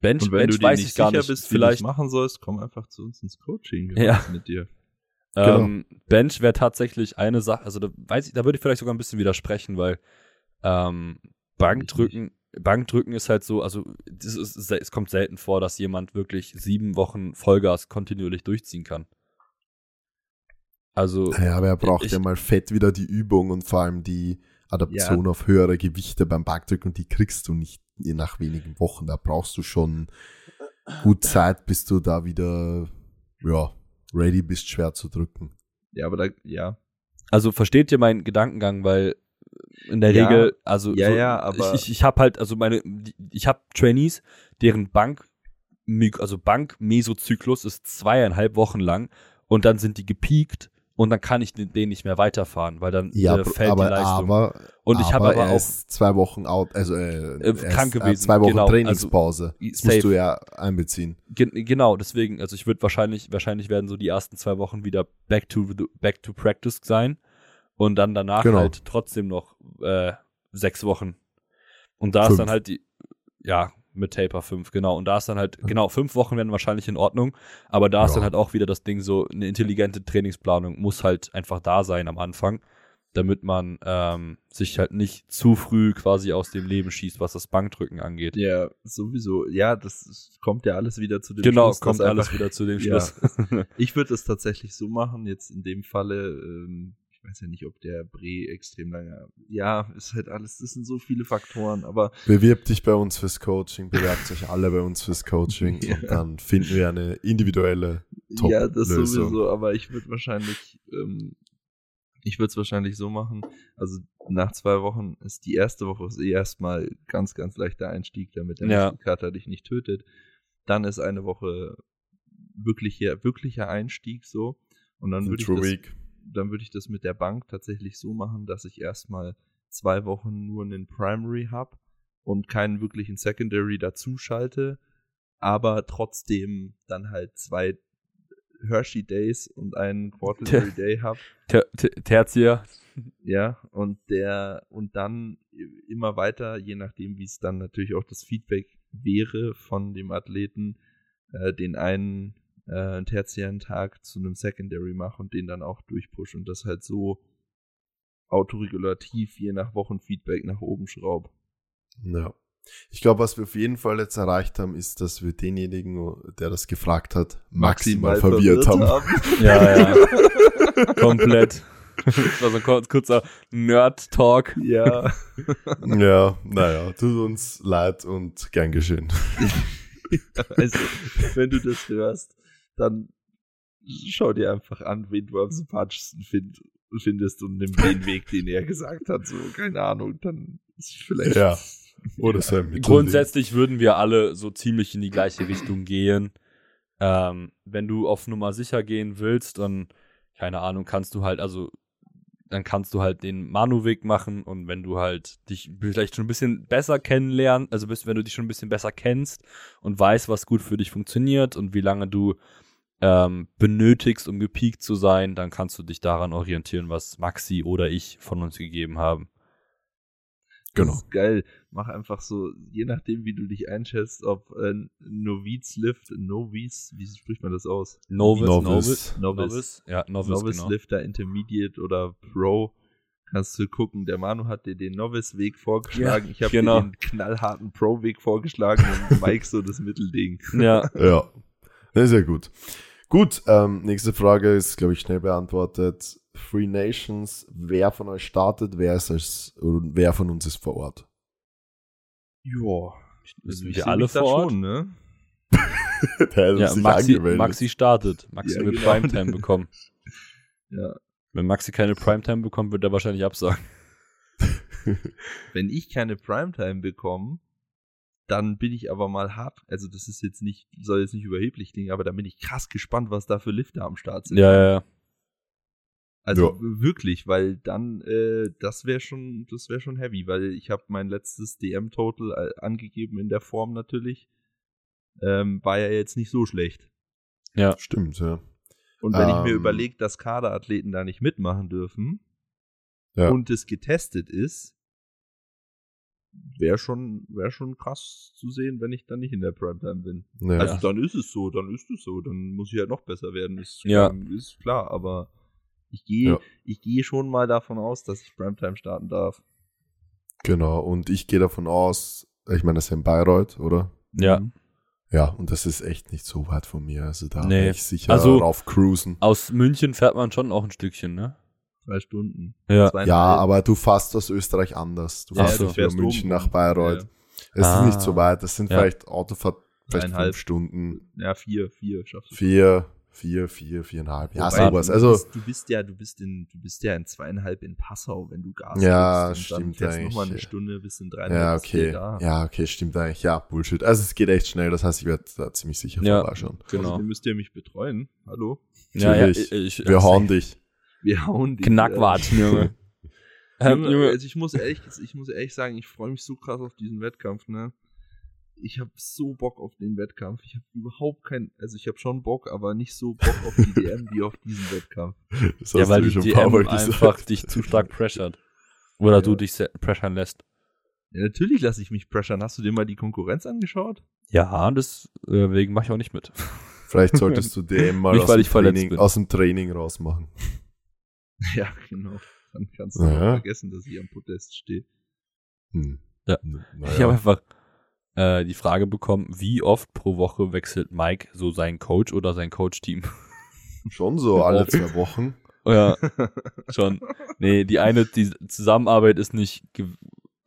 Bench, Und wenn Bench du dir weiß nicht ich gar sicher nicht. bist, vielleicht wie du machen sollst, komm einfach zu uns ins Coaching. Ja. mit dir. Ähm, Bench wäre tatsächlich eine Sache, also da weiß ich, da würde ich vielleicht sogar ein bisschen widersprechen, weil ähm, Bankdrücken, Bankdrücken ist halt so, also das ist, es kommt selten vor, dass jemand wirklich sieben Wochen Vollgas kontinuierlich durchziehen kann. Also Ja, aber er braucht Ich- ja mal fett wieder die Übung und vor allem die Adaption auf höhere Gewichte beim Backdrücken und die kriegst du nicht nach wenigen Wochen. Da brauchst du schon gut Zeit, bis du da wieder, ja, ready bist, schwer zu drücken. Ja, aber da, ja. Also versteht ihr meinen Gedankengang, weil in der Ja, Regel, also ja, so, ja, aber- ich, ich, ich habe halt, also meine, ich habe Trainees, deren Bank, also Bank-Mesozyklus ist zweieinhalb Wochen lang und dann sind die gepiekt und dann kann ich den nicht mehr weiterfahren, weil dann Ja, äh, fällt aber, die Leistung. aber, Und ich habe aber er auch- ist zwei Wochen out, also äh, Äh, krank ist, gewesen, zwei Wochen genau, also Trainingspause. safe. musst du ja einbeziehen. Gen genau, deswegen, also ich würde wahrscheinlich, wahrscheinlich werden so die ersten zwei Wochen wieder back to back to practice sein und dann danach Genau. halt trotzdem noch äh, sechs Wochen. Und da ist Fünf. dann halt die, ja, mit Taper fünf, genau. Und da ist dann halt, genau, fünf Wochen werden wahrscheinlich in Ordnung, aber da ist Ja. dann halt auch wieder das Ding so, eine intelligente Trainingsplanung muss halt einfach da sein am Anfang, damit man ähm, sich halt nicht zu früh quasi aus dem Leben schießt, was das Bankdrücken angeht. Ja, sowieso. Ja, das ist- kommt ja alles wieder zu dem Genau, Schluss. dass kommt alles einfach- wieder zu dem Ja. Schluss. Ich würde es tatsächlich so machen, jetzt in dem Falle, ähm, ich weiß ja nicht, ob der Bre extrem lange, ja, ist halt alles, das sind so viele Faktoren, aber Bewirb dich bei uns fürs Coaching, bewerbt euch alle bei uns fürs Coaching Ja. und dann finden wir eine individuelle Top ja, das Lösung. sowieso, aber ich würde wahrscheinlich, ähm, ich würde es wahrscheinlich so machen, also nach zwei Wochen ist die erste Woche eh erstmal ganz, ganz leichter Einstieg, damit der Ja. Muskelkater dich nicht tötet. Dann ist eine Woche wirklicher, wirklicher Einstieg so. Und dann würde ich das, Week. Dann würde ich das mit der Bank tatsächlich so machen, dass ich erstmal zwei Wochen nur einen Primary habe und keinen wirklichen Secondary dazu schalte, aber trotzdem dann halt zwei Hershey Days und einen Quarterly Day habe. Ter Ter Tertiär. Ja, und der, und dann immer weiter, je nachdem, wie es dann natürlich auch das Feedback wäre von dem Athleten, äh, den einen äh, tertiären Tag zu einem Secondary mache und den dann auch durchpushe und das halt so autoregulativ je nach Wochenfeedback nach oben schraub. Ja. Ich glaube, was wir auf jeden Fall jetzt erreicht haben, ist, dass wir denjenigen, der das gefragt hat, maximal, verwirrt, haben. Ja, ja. Komplett. Das war so ein kur- kurzer Nerd-Talk. Ja. Ja, naja, tut uns leid und gern geschehen. Also, wenn du das hörst, dann schau dir einfach an, wen du am sympathischsten find, findest und nimm den Weg, den er gesagt hat. So, keine Ahnung, dann ist vielleicht. Ja. Oder Mittelding. Grundsätzlich würden wir alle so ziemlich in die gleiche Richtung gehen. Ähm, wenn du auf Nummer sicher gehen willst, dann, keine Ahnung, kannst du halt, also, dann kannst du halt den Manu-Weg machen und wenn du halt dich vielleicht schon ein bisschen besser kennenlernen, also wenn du dich schon ein bisschen besser kennst und weißt, was gut für dich funktioniert und wie lange du ähm, benötigst, um gepiekt zu sein, dann kannst du dich daran orientieren, was Maxi oder ich von uns gegeben haben. Genau. Das ist geil. Mach einfach so, je nachdem, wie du dich einschätzt, ob äh, Novice Lift, Novice, wie spricht man das aus? Novice, Novice. Novice, Novice, ja, Novice, Novice genau. Lifter, Intermediate oder Pro. Kannst du gucken, der Manu hat dir den Novice-Weg vorgeschlagen. ich habe genau. dir den knallharten Pro-Weg vorgeschlagen und Mike so das Mittelding. Ja, Ja, das ist ja gut. Gut, ähm, nächste Frage ist, glaube ich, schnell beantwortet. Free Nations, wer von euch startet, wer ist als, wer von uns ist vor Ort? Ja, Sind wir alle vor Ort? Schon, ne? Der ja Maxi. Maxi startet. Maxi Ja, wird genau. Primetime bekommen. Ja. Wenn Maxi keine Primetime bekommt, wird er wahrscheinlich absagen. Wenn ich keine Primetime bekomme, dann bin ich aber mal hart, also das ist jetzt nicht, soll jetzt nicht überheblich klingen, aber dann bin ich krass gespannt, was da für Lifter am Start sind. Ja, ja, ja. Also Ja. wirklich, weil dann, äh, das wäre schon, das wäre schon heavy, weil ich habe mein letztes DM-Total äh, angegeben in der Form natürlich. ähm, war ja jetzt nicht so schlecht. Ja. Stimmt, ja. Und wenn ich mir Ähm. überlege, dass Kaderathleten da nicht mitmachen dürfen Ja. und es getestet ist, wäre schon, wär schon krass zu sehen, wenn ich dann nicht in der Primetime bin. ja. Also dann ist es so, dann ist es so, dann muss ich halt noch besser werden, ist, Ja. ist klar, aber ich gehe, Ja. ich gehe schon mal davon aus, dass ich Primetime starten darf. Genau, und ich gehe davon aus, ich meine, das ist ja in Bayreuth, oder? Ja. Mhm. Ja, und das ist echt nicht so weit von mir. Also da Nee. werde ich sicher Also- rauf cruisen. Aus München fährt man schon auch ein Stückchen, ne? Drei Stunden. Ja. Ja, aber du fährst aus Österreich anders. Du Ja, fährst du nicht von fährst München nach Bayreuth. Ja. Es Ah. ist nicht so weit. Das sind Ja. vielleicht Autofahrt, vielleicht fünf Stunden. Ja, vier, vier schaffst du. Vier, vier, vier, viereinhalb. Ja, Wobei, sowas. du Also, bist, du bist ja, du bist in, du bist ja in zweieinhalb in Passau, wenn du Gas Ja, gibst. Und dann stimmt fährst eigentlich. nochmal eine Stunde bis in dreieinhalb. ja, okay. da. Ja, okay, stimmt eigentlich. Ja, Bullshit. Also es geht echt schnell. Das heißt, ich werde da ziemlich sicher Ja. vorbeischauen. Genau. Außerdem müsst ihr mich betreuen. Hallo? Ja, ja, Natürlich. ich, ich, Wir hauen dich. Wir hauen die. Knackwart, Junge. Ähm, Junge, Junge. also ich muss ehrlich, ich muss ehrlich sagen, ich freue mich so krass auf diesen Wettkampf, ne? Ich habe so Bock auf den Wettkampf. Ich habe überhaupt keinen, also ich habe schon Bock, aber nicht so Bock auf die DM wie auf diesen Wettkampf. Das Ja, hast weil du die schon ein paar DM einfach dich zu stark pressert. Oder Ja. du dich se- pressern lässt. Ja, natürlich lasse ich mich pressern. Hast du dir mal die Konkurrenz angeschaut? Ja, deswegen mache ich auch nicht mit. Vielleicht solltest du DM mal Nicht, aus, weil dem Training, aus dem Training rausmachen. Ja, genau. Dann kannst du Ja. auch vergessen, dass ich am Podest stehe. Hm. Ja. Ich Naja. habe einfach äh, die Frage bekommen, wie oft pro Woche wechselt Mike so seinen Coach oder sein Coach-Team? Schon so alle zwei Wochen. ja, schon. Nee, die eine, die Zusammenarbeit ist nicht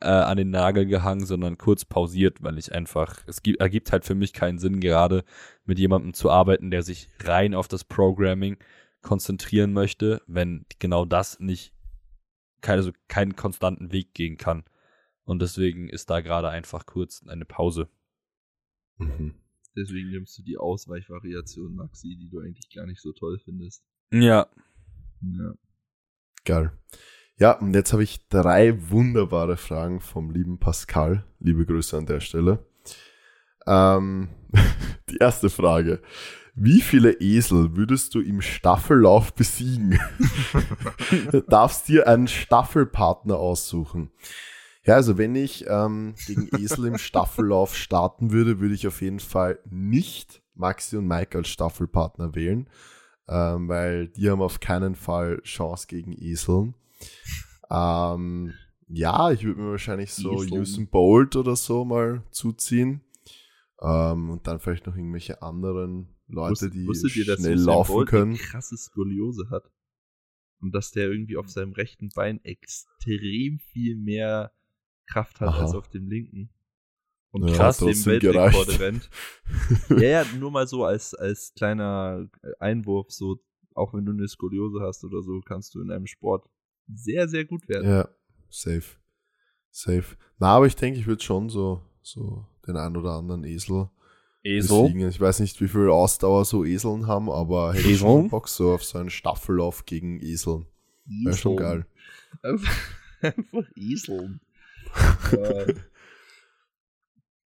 äh, an den Nagel gehangen, sondern kurz pausiert, weil ich einfach, es gibt, ergibt halt für mich keinen Sinn, gerade mit jemandem zu arbeiten, der sich rein auf das Programming konzentrieren möchte, wenn genau das nicht, keine, also keinen konstanten Weg gehen kann. Und deswegen ist da gerade einfach kurz eine Pause. Mhm. Deswegen nimmst du die Ausweichvariation, Maxi, die du eigentlich gar nicht so toll findest. Ja, Ja. Geil. Ja, und jetzt habe ich drei wunderbare Fragen vom lieben Pascal. Liebe Grüße an der Stelle. Ähm, die erste Frage. Wie viele Esel würdest du im Staffellauf besiegen? du darfst dir einen Staffelpartner aussuchen. Ja, also wenn ich ähm, gegen Esel im Staffellauf starten würde, würde ich auf jeden Fall nicht Maxi und Mike als Staffelpartner wählen, ähm, weil die haben auf keinen Fall Chance gegen Eseln. Ähm, ja, ich würde mir wahrscheinlich so Eseln. Usain Bolt oder so mal zuziehen. Ähm, und dann vielleicht noch irgendwelche anderen Leute, die wusstet ihr, dass schnell Usain laufen Bolt können. Eine krasse Skoliose hat. Und dass der irgendwie auf seinem rechten Bein extrem viel mehr Kraft hat Aha. als auf dem linken. Und Ja, krass dem Weltrekord rennt. ja, ja, nur mal so als, als kleiner Einwurf, so, auch wenn du eine Skoliose hast oder so, kannst du in einem Sport sehr, sehr gut werden. Ja, safe. Safe. Na, aber ich denke, ich würde schon so, so den ein oder anderen Esel besiegen. Ich weiß nicht, wie viel Ausdauer so Eseln haben, aber hätte ich Eseln? schon Bock so auf so einen Staffellauf gegen Eseln. Wäre schon Eseln. geil. Einfach, Eseln. Äh,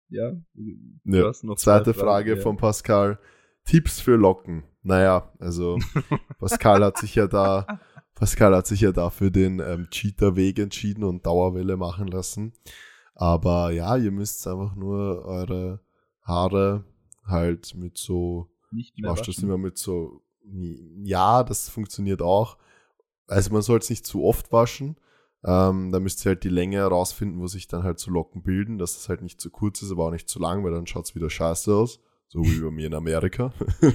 ja, Ja. hast noch zwei Zweite Frage ja. von Pascal. Tipps für Locken. Naja, also Pascal hat sich ja da, Pascal hat sich ja da für den ähm, Cheater-Weg entschieden und Dauerwelle machen lassen. Aber ja, ihr müsst einfach nur eure Haare halt mit so Nicht Ich mehr wasche das immer mit so, ja, das funktioniert auch. Also man soll es nicht zu oft waschen. Ähm, da müsst ihr halt die Länge herausfinden, wo sich dann halt so Locken bilden, dass es halt nicht zu kurz ist, aber auch nicht zu lang, weil dann schaut es wieder scheiße aus. So wie bei mir in Amerika.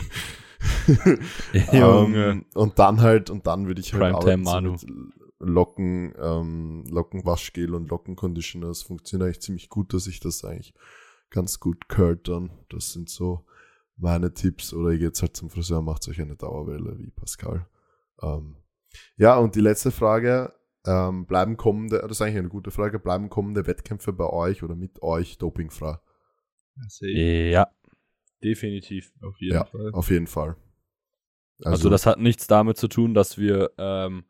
Ähm, und dann halt, und dann würde ich halt Primetime arbeiten so mit Locken, ähm, Lockenwaschgel und Lockenconditioner. Das funktioniert eigentlich ziemlich gut, dass ich das eigentlich ganz gut curlt dann. Das sind so meine Tipps. Oder ihr geht halt zum Friseur, macht euch eine Dauerwelle wie Pascal. Ähm, ja, und die letzte Frage, ähm, bleiben kommende, das ist eigentlich eine gute Frage, bleiben kommende Wettkämpfe bei euch oder mit euch dopingfrei? Ja, definitiv. auf jeden Ja, Fall. auf jeden Fall. Also, das hat nichts damit zu tun, dass wir ähm,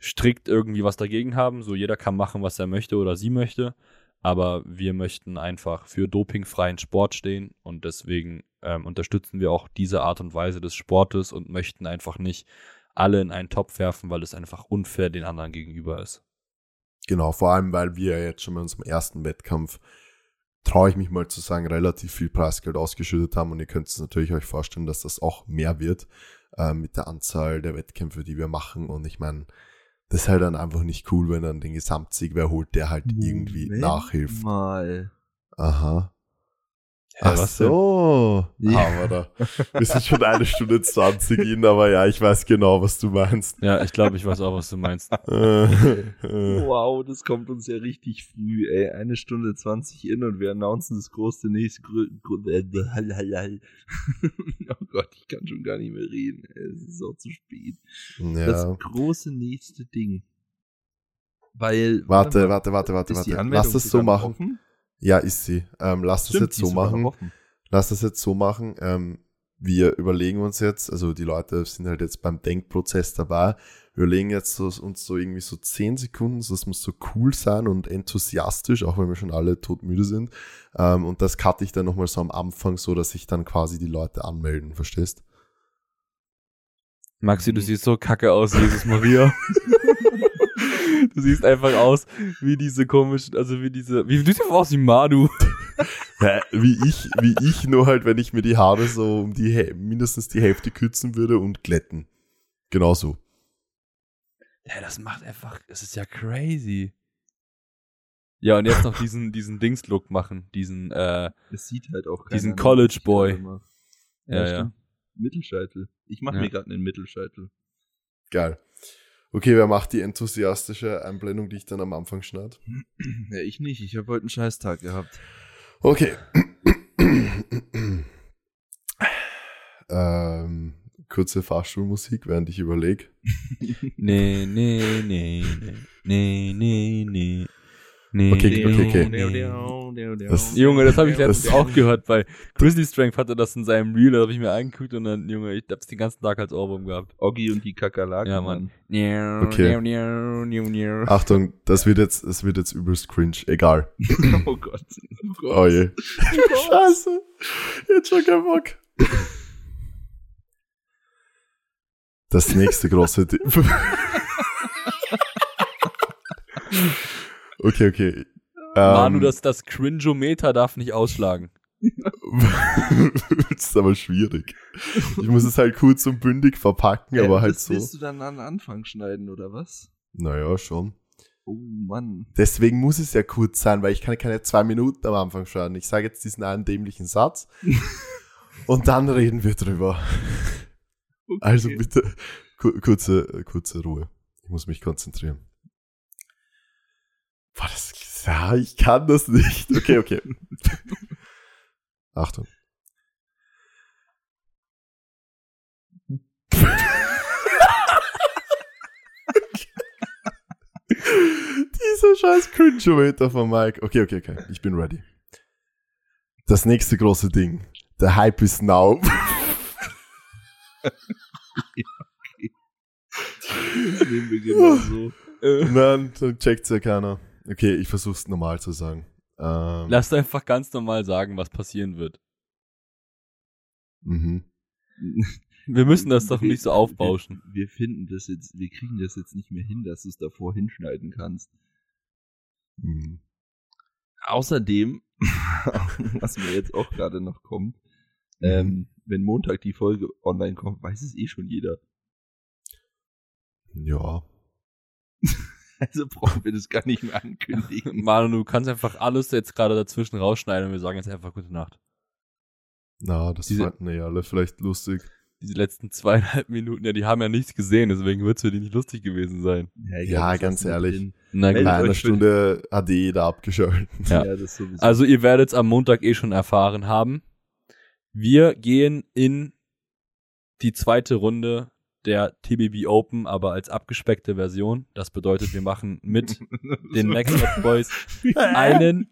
strikt irgendwie was dagegen haben. So jeder kann machen, was er möchte oder sie möchte. Aber wir möchten einfach für dopingfreien Sport stehen und deswegen ähm, unterstützen wir auch diese Art und Weise des Sportes und möchten einfach nicht alle in einen Topf werfen, weil es einfach unfair den anderen gegenüber ist. Genau, vor allem, weil wir jetzt schon bei unserem ersten Wettkampf, traue ich mich mal zu sagen, relativ viel Preisgeld ausgeschüttet haben und ihr könnt es natürlich euch vorstellen, dass das auch mehr wird äh, mit der Anzahl der Wettkämpfe, die wir machen und ich meine, das ist halt dann einfach nicht cool, wenn dann den Gesamtsieg wer holt, der halt irgendwie Moment nachhilft. Mal. Aha. Hä, Ach was denn? so. Ja. Haben wir da. Wir sind schon eine Stunde 20 in, aber ja, ich weiß genau, was du meinst. Ja, ich glaube, ich weiß auch, was du meinst. Äh, äh. Wow, das kommt uns ja richtig früh, ey. Eine Stunde 20 in und wir announcen das große nächste. Äh, oh Gott, ich kann schon gar nicht mehr reden. ey. Es ist auch zu spät. Das ja. große nächste Ding. Weil. Warte, warte, warte, warte, warte. Lass das so machen. Offen? Ja, ist sie. Ähm, lass das Stimmt, jetzt die so machen. Lass das jetzt so machen. Ähm, wir überlegen uns jetzt, also die Leute sind halt jetzt beim Denkprozess dabei. Wir überlegen jetzt so, uns so irgendwie so 10 Sekunden, so, das muss so cool sein und enthusiastisch, auch wenn wir schon alle todmüde sind. Ähm, und das cutte ich dann nochmal so am Anfang, so dass sich dann quasi die Leute anmelden, verstehst? Maxi, du siehst so kacke aus, Jesus Maria. du siehst einfach aus wie diese komischen, also wie diese, wie du siehst einfach aus wie Manu. Ja, wie ich, wie ich nur halt, wenn ich mir die Haare so um die mindestens die Hälfte kürzen würde und glätten. Genauso. Ja, das macht einfach, das ist ja crazy. Ja, und jetzt noch diesen, diesen Dings-Look machen, diesen, äh, Es sieht halt auch Diesen keiner, College was ich Boy. gerade mache. ja, ja. stimmt. Mittelscheitel. Ich mache Ja. mir gerade einen Mittelscheitel. Geil. Okay, wer macht die enthusiastische Einblendung, die ich dann am Anfang schneide? Ja, ich nicht. Ich habe heute einen Scheißtag gehabt. Okay. ähm, kurze Fahrstuhlmusik, während ich überlege. Nee, nee, nee, nee, nee, nee, nee. Okay, okay, okay. okay. Das- Junge, das habe ich letztens Das- auch gehört, weil Grizzly Strength hatte das in seinem Reel, da habe ich mir angeguckt und dann, Junge, ich hab's den ganzen Tag als Ohrwurm gehabt. Oggi und die Kakerlaken. Ja, Mann. Okay. Achtung, das wird jetzt, das wird jetzt übelst cringe. Egal. Oh Gott. Oh Gott. Oh je. Scheiße. Jetzt schon kein Bock. Das nächste große Ding. okay, okay. Manu, Ähm, das, das Cringeometer darf nicht ausschlagen. das ist aber schwierig. Ich muss es halt kurz und bündig verpacken, aber Äh, halt das so. willst du dann an Anfang schneiden, oder was? Naja, schon. Oh Mann. Deswegen muss es ja kurz sein, weil ich kann keine zwei Minuten am Anfang schneiden. Ich sage jetzt diesen einen dämlichen Satz und dann reden wir drüber. Okay. Also bitte ku- kurze, kurze Ruhe. Ich muss mich konzentrieren. Boah, das, ja, ich kann das nicht. Okay, okay. Achtung. Dieser scheiß Cringe-Meter von Mike. Okay, okay, okay. Ich bin ready. Das nächste große Ding. Der Hype is now. Das nehmen wir genau so. Nein, dann checkt's ja keiner. Okay, ich versuch's normal zu sagen. Ähm, Lass einfach ganz normal sagen, was passieren wird. mhm. Wir müssen das doch Wir- nicht so aufbauschen. Wir, wir finden das jetzt, wir kriegen das jetzt nicht mehr hin, dass du es davor hinschneiden kannst. Mhm. Außerdem, was mir jetzt auch gerade noch kommt, ähm, wenn Montag die Folge online kommt, weiß es eh schon jeder. Ja. Also brauchen wir das gar nicht mehr ankündigen. Manu, du kannst einfach alles jetzt gerade dazwischen rausschneiden und wir sagen jetzt einfach gute Nacht. Na, das Diese- fanden ja alle vielleicht lustig. Diese letzten zweieinhalb Minuten, ja, die haben ja nichts gesehen, deswegen wird es für die nicht lustig gewesen sein. Ja, das ganz ehrlich. Na euch einer Stunde hat eh jeder abgeschaltet. Ja. Ja. Also ihr werdet es am Montag eh schon erfahren haben. Wir gehen in die zweite Runde der TBB Open, aber als abgespeckte Version. Das bedeutet, wir machen mit den Next Up Boys einen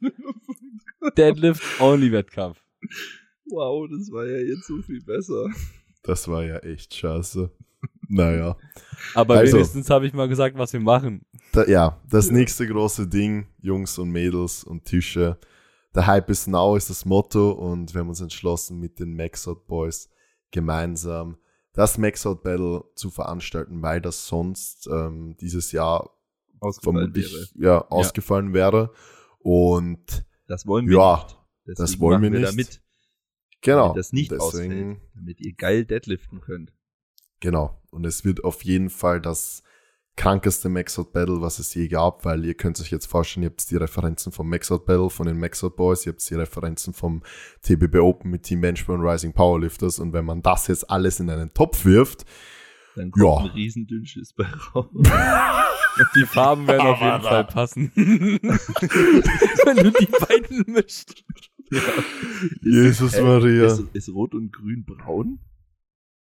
Naja. Aber Also. wenigstens habe ich mal gesagt, was wir machen. Da, ja, das nächste große Ding, Jungs und Mädels und Tische. Der Hype is now ist das Motto und wir haben uns entschlossen, mit den Maxout Boys gemeinsam das Maxout Battle zu veranstalten, weil das sonst ähm, dieses Jahr Ausgefallen vermutlich wäre. ja, ausgefallen wäre. Und Das wollen wir Ja, nicht. Deswegen das wollen wir nicht. Damit, genau, damit das nicht deswegen, ausfällt. Damit ihr geil deadliften könnt. Genau. Und es wird auf jeden Fall das krankeste Maxout Battle, was es je gab, weil ihr könnt euch jetzt vorstellen, ihr habt die Referenzen vom Maxout Battle, von den Maxout Boys, ihr habt die Referenzen vom TBB Open mit Team Benchburn Rising Powerlifters und wenn man das jetzt alles in einen Topf wirft, Dann kommt Ja. ein riesen Dünnschiss bei raus. Die Farben werden auf jeden Fall passen. Wenn du die beiden mischt. Jesus Hä? Maria. Ist, ist Rot und Grün braun?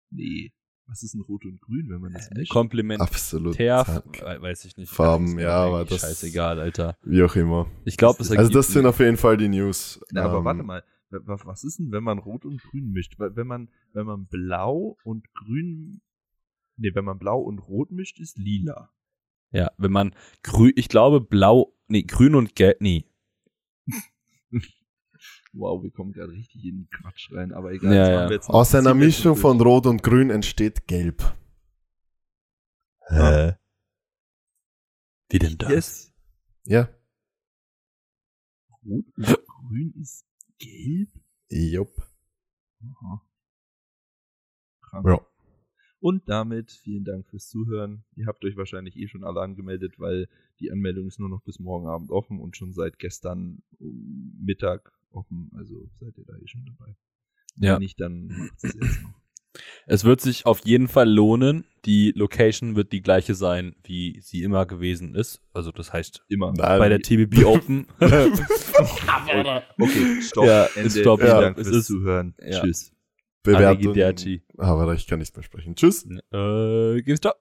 Nee. Was ist denn Rot und Grün, wenn man das mischt? Kompliment. Absolut. Ter, Zack. weiß ich nicht. Farben, ja, aber das- Scheißegal, Alter. Wie auch immer. Ich glaube, es Also das sind auf jeden Fall die News. Na, aber Ähm, warte mal. Wa- wa- Was ist denn, wenn man Rot und Grün mischt? Wenn man, wenn man Blau und Grün, nee, wenn man Blau und Rot mischt, ist lila. Ja, wenn man grün, ich glaube blau, nee, grün und gelb, nee. Wow, wir kommen gerade richtig in den Quatsch rein, aber egal. Ja, das ja. machen wir jetzt Aus einer Mischung von Rot und Grün entsteht Gelb. Hä? Wie denn das? Yes. Ja. Rot und Grün ist gelb? Jupp. Aha. Krank. Ja. Und damit vielen Dank fürs Zuhören. Ihr habt euch wahrscheinlich eh schon alle angemeldet, weil die Anmeldung ist nur noch bis morgen Abend offen und schon seit gestern Mittag offen. Also seid ihr da eh schon dabei. Ja. Wenn nicht, dann macht es jetzt noch. Es wird sich auf jeden Fall lohnen. Die Location wird die gleiche sein, wie sie immer gewesen ist. Also das heißt, Immer. Nein, bei der TBB Open. Okay, stopp. Ja, Ende. stopp, ja, Dank fürs ist- Zuhören. ja. Tschüss. Bewertung. Aber ich kann nicht mehr sprechen. Tschüss. Äh, geht's ciao.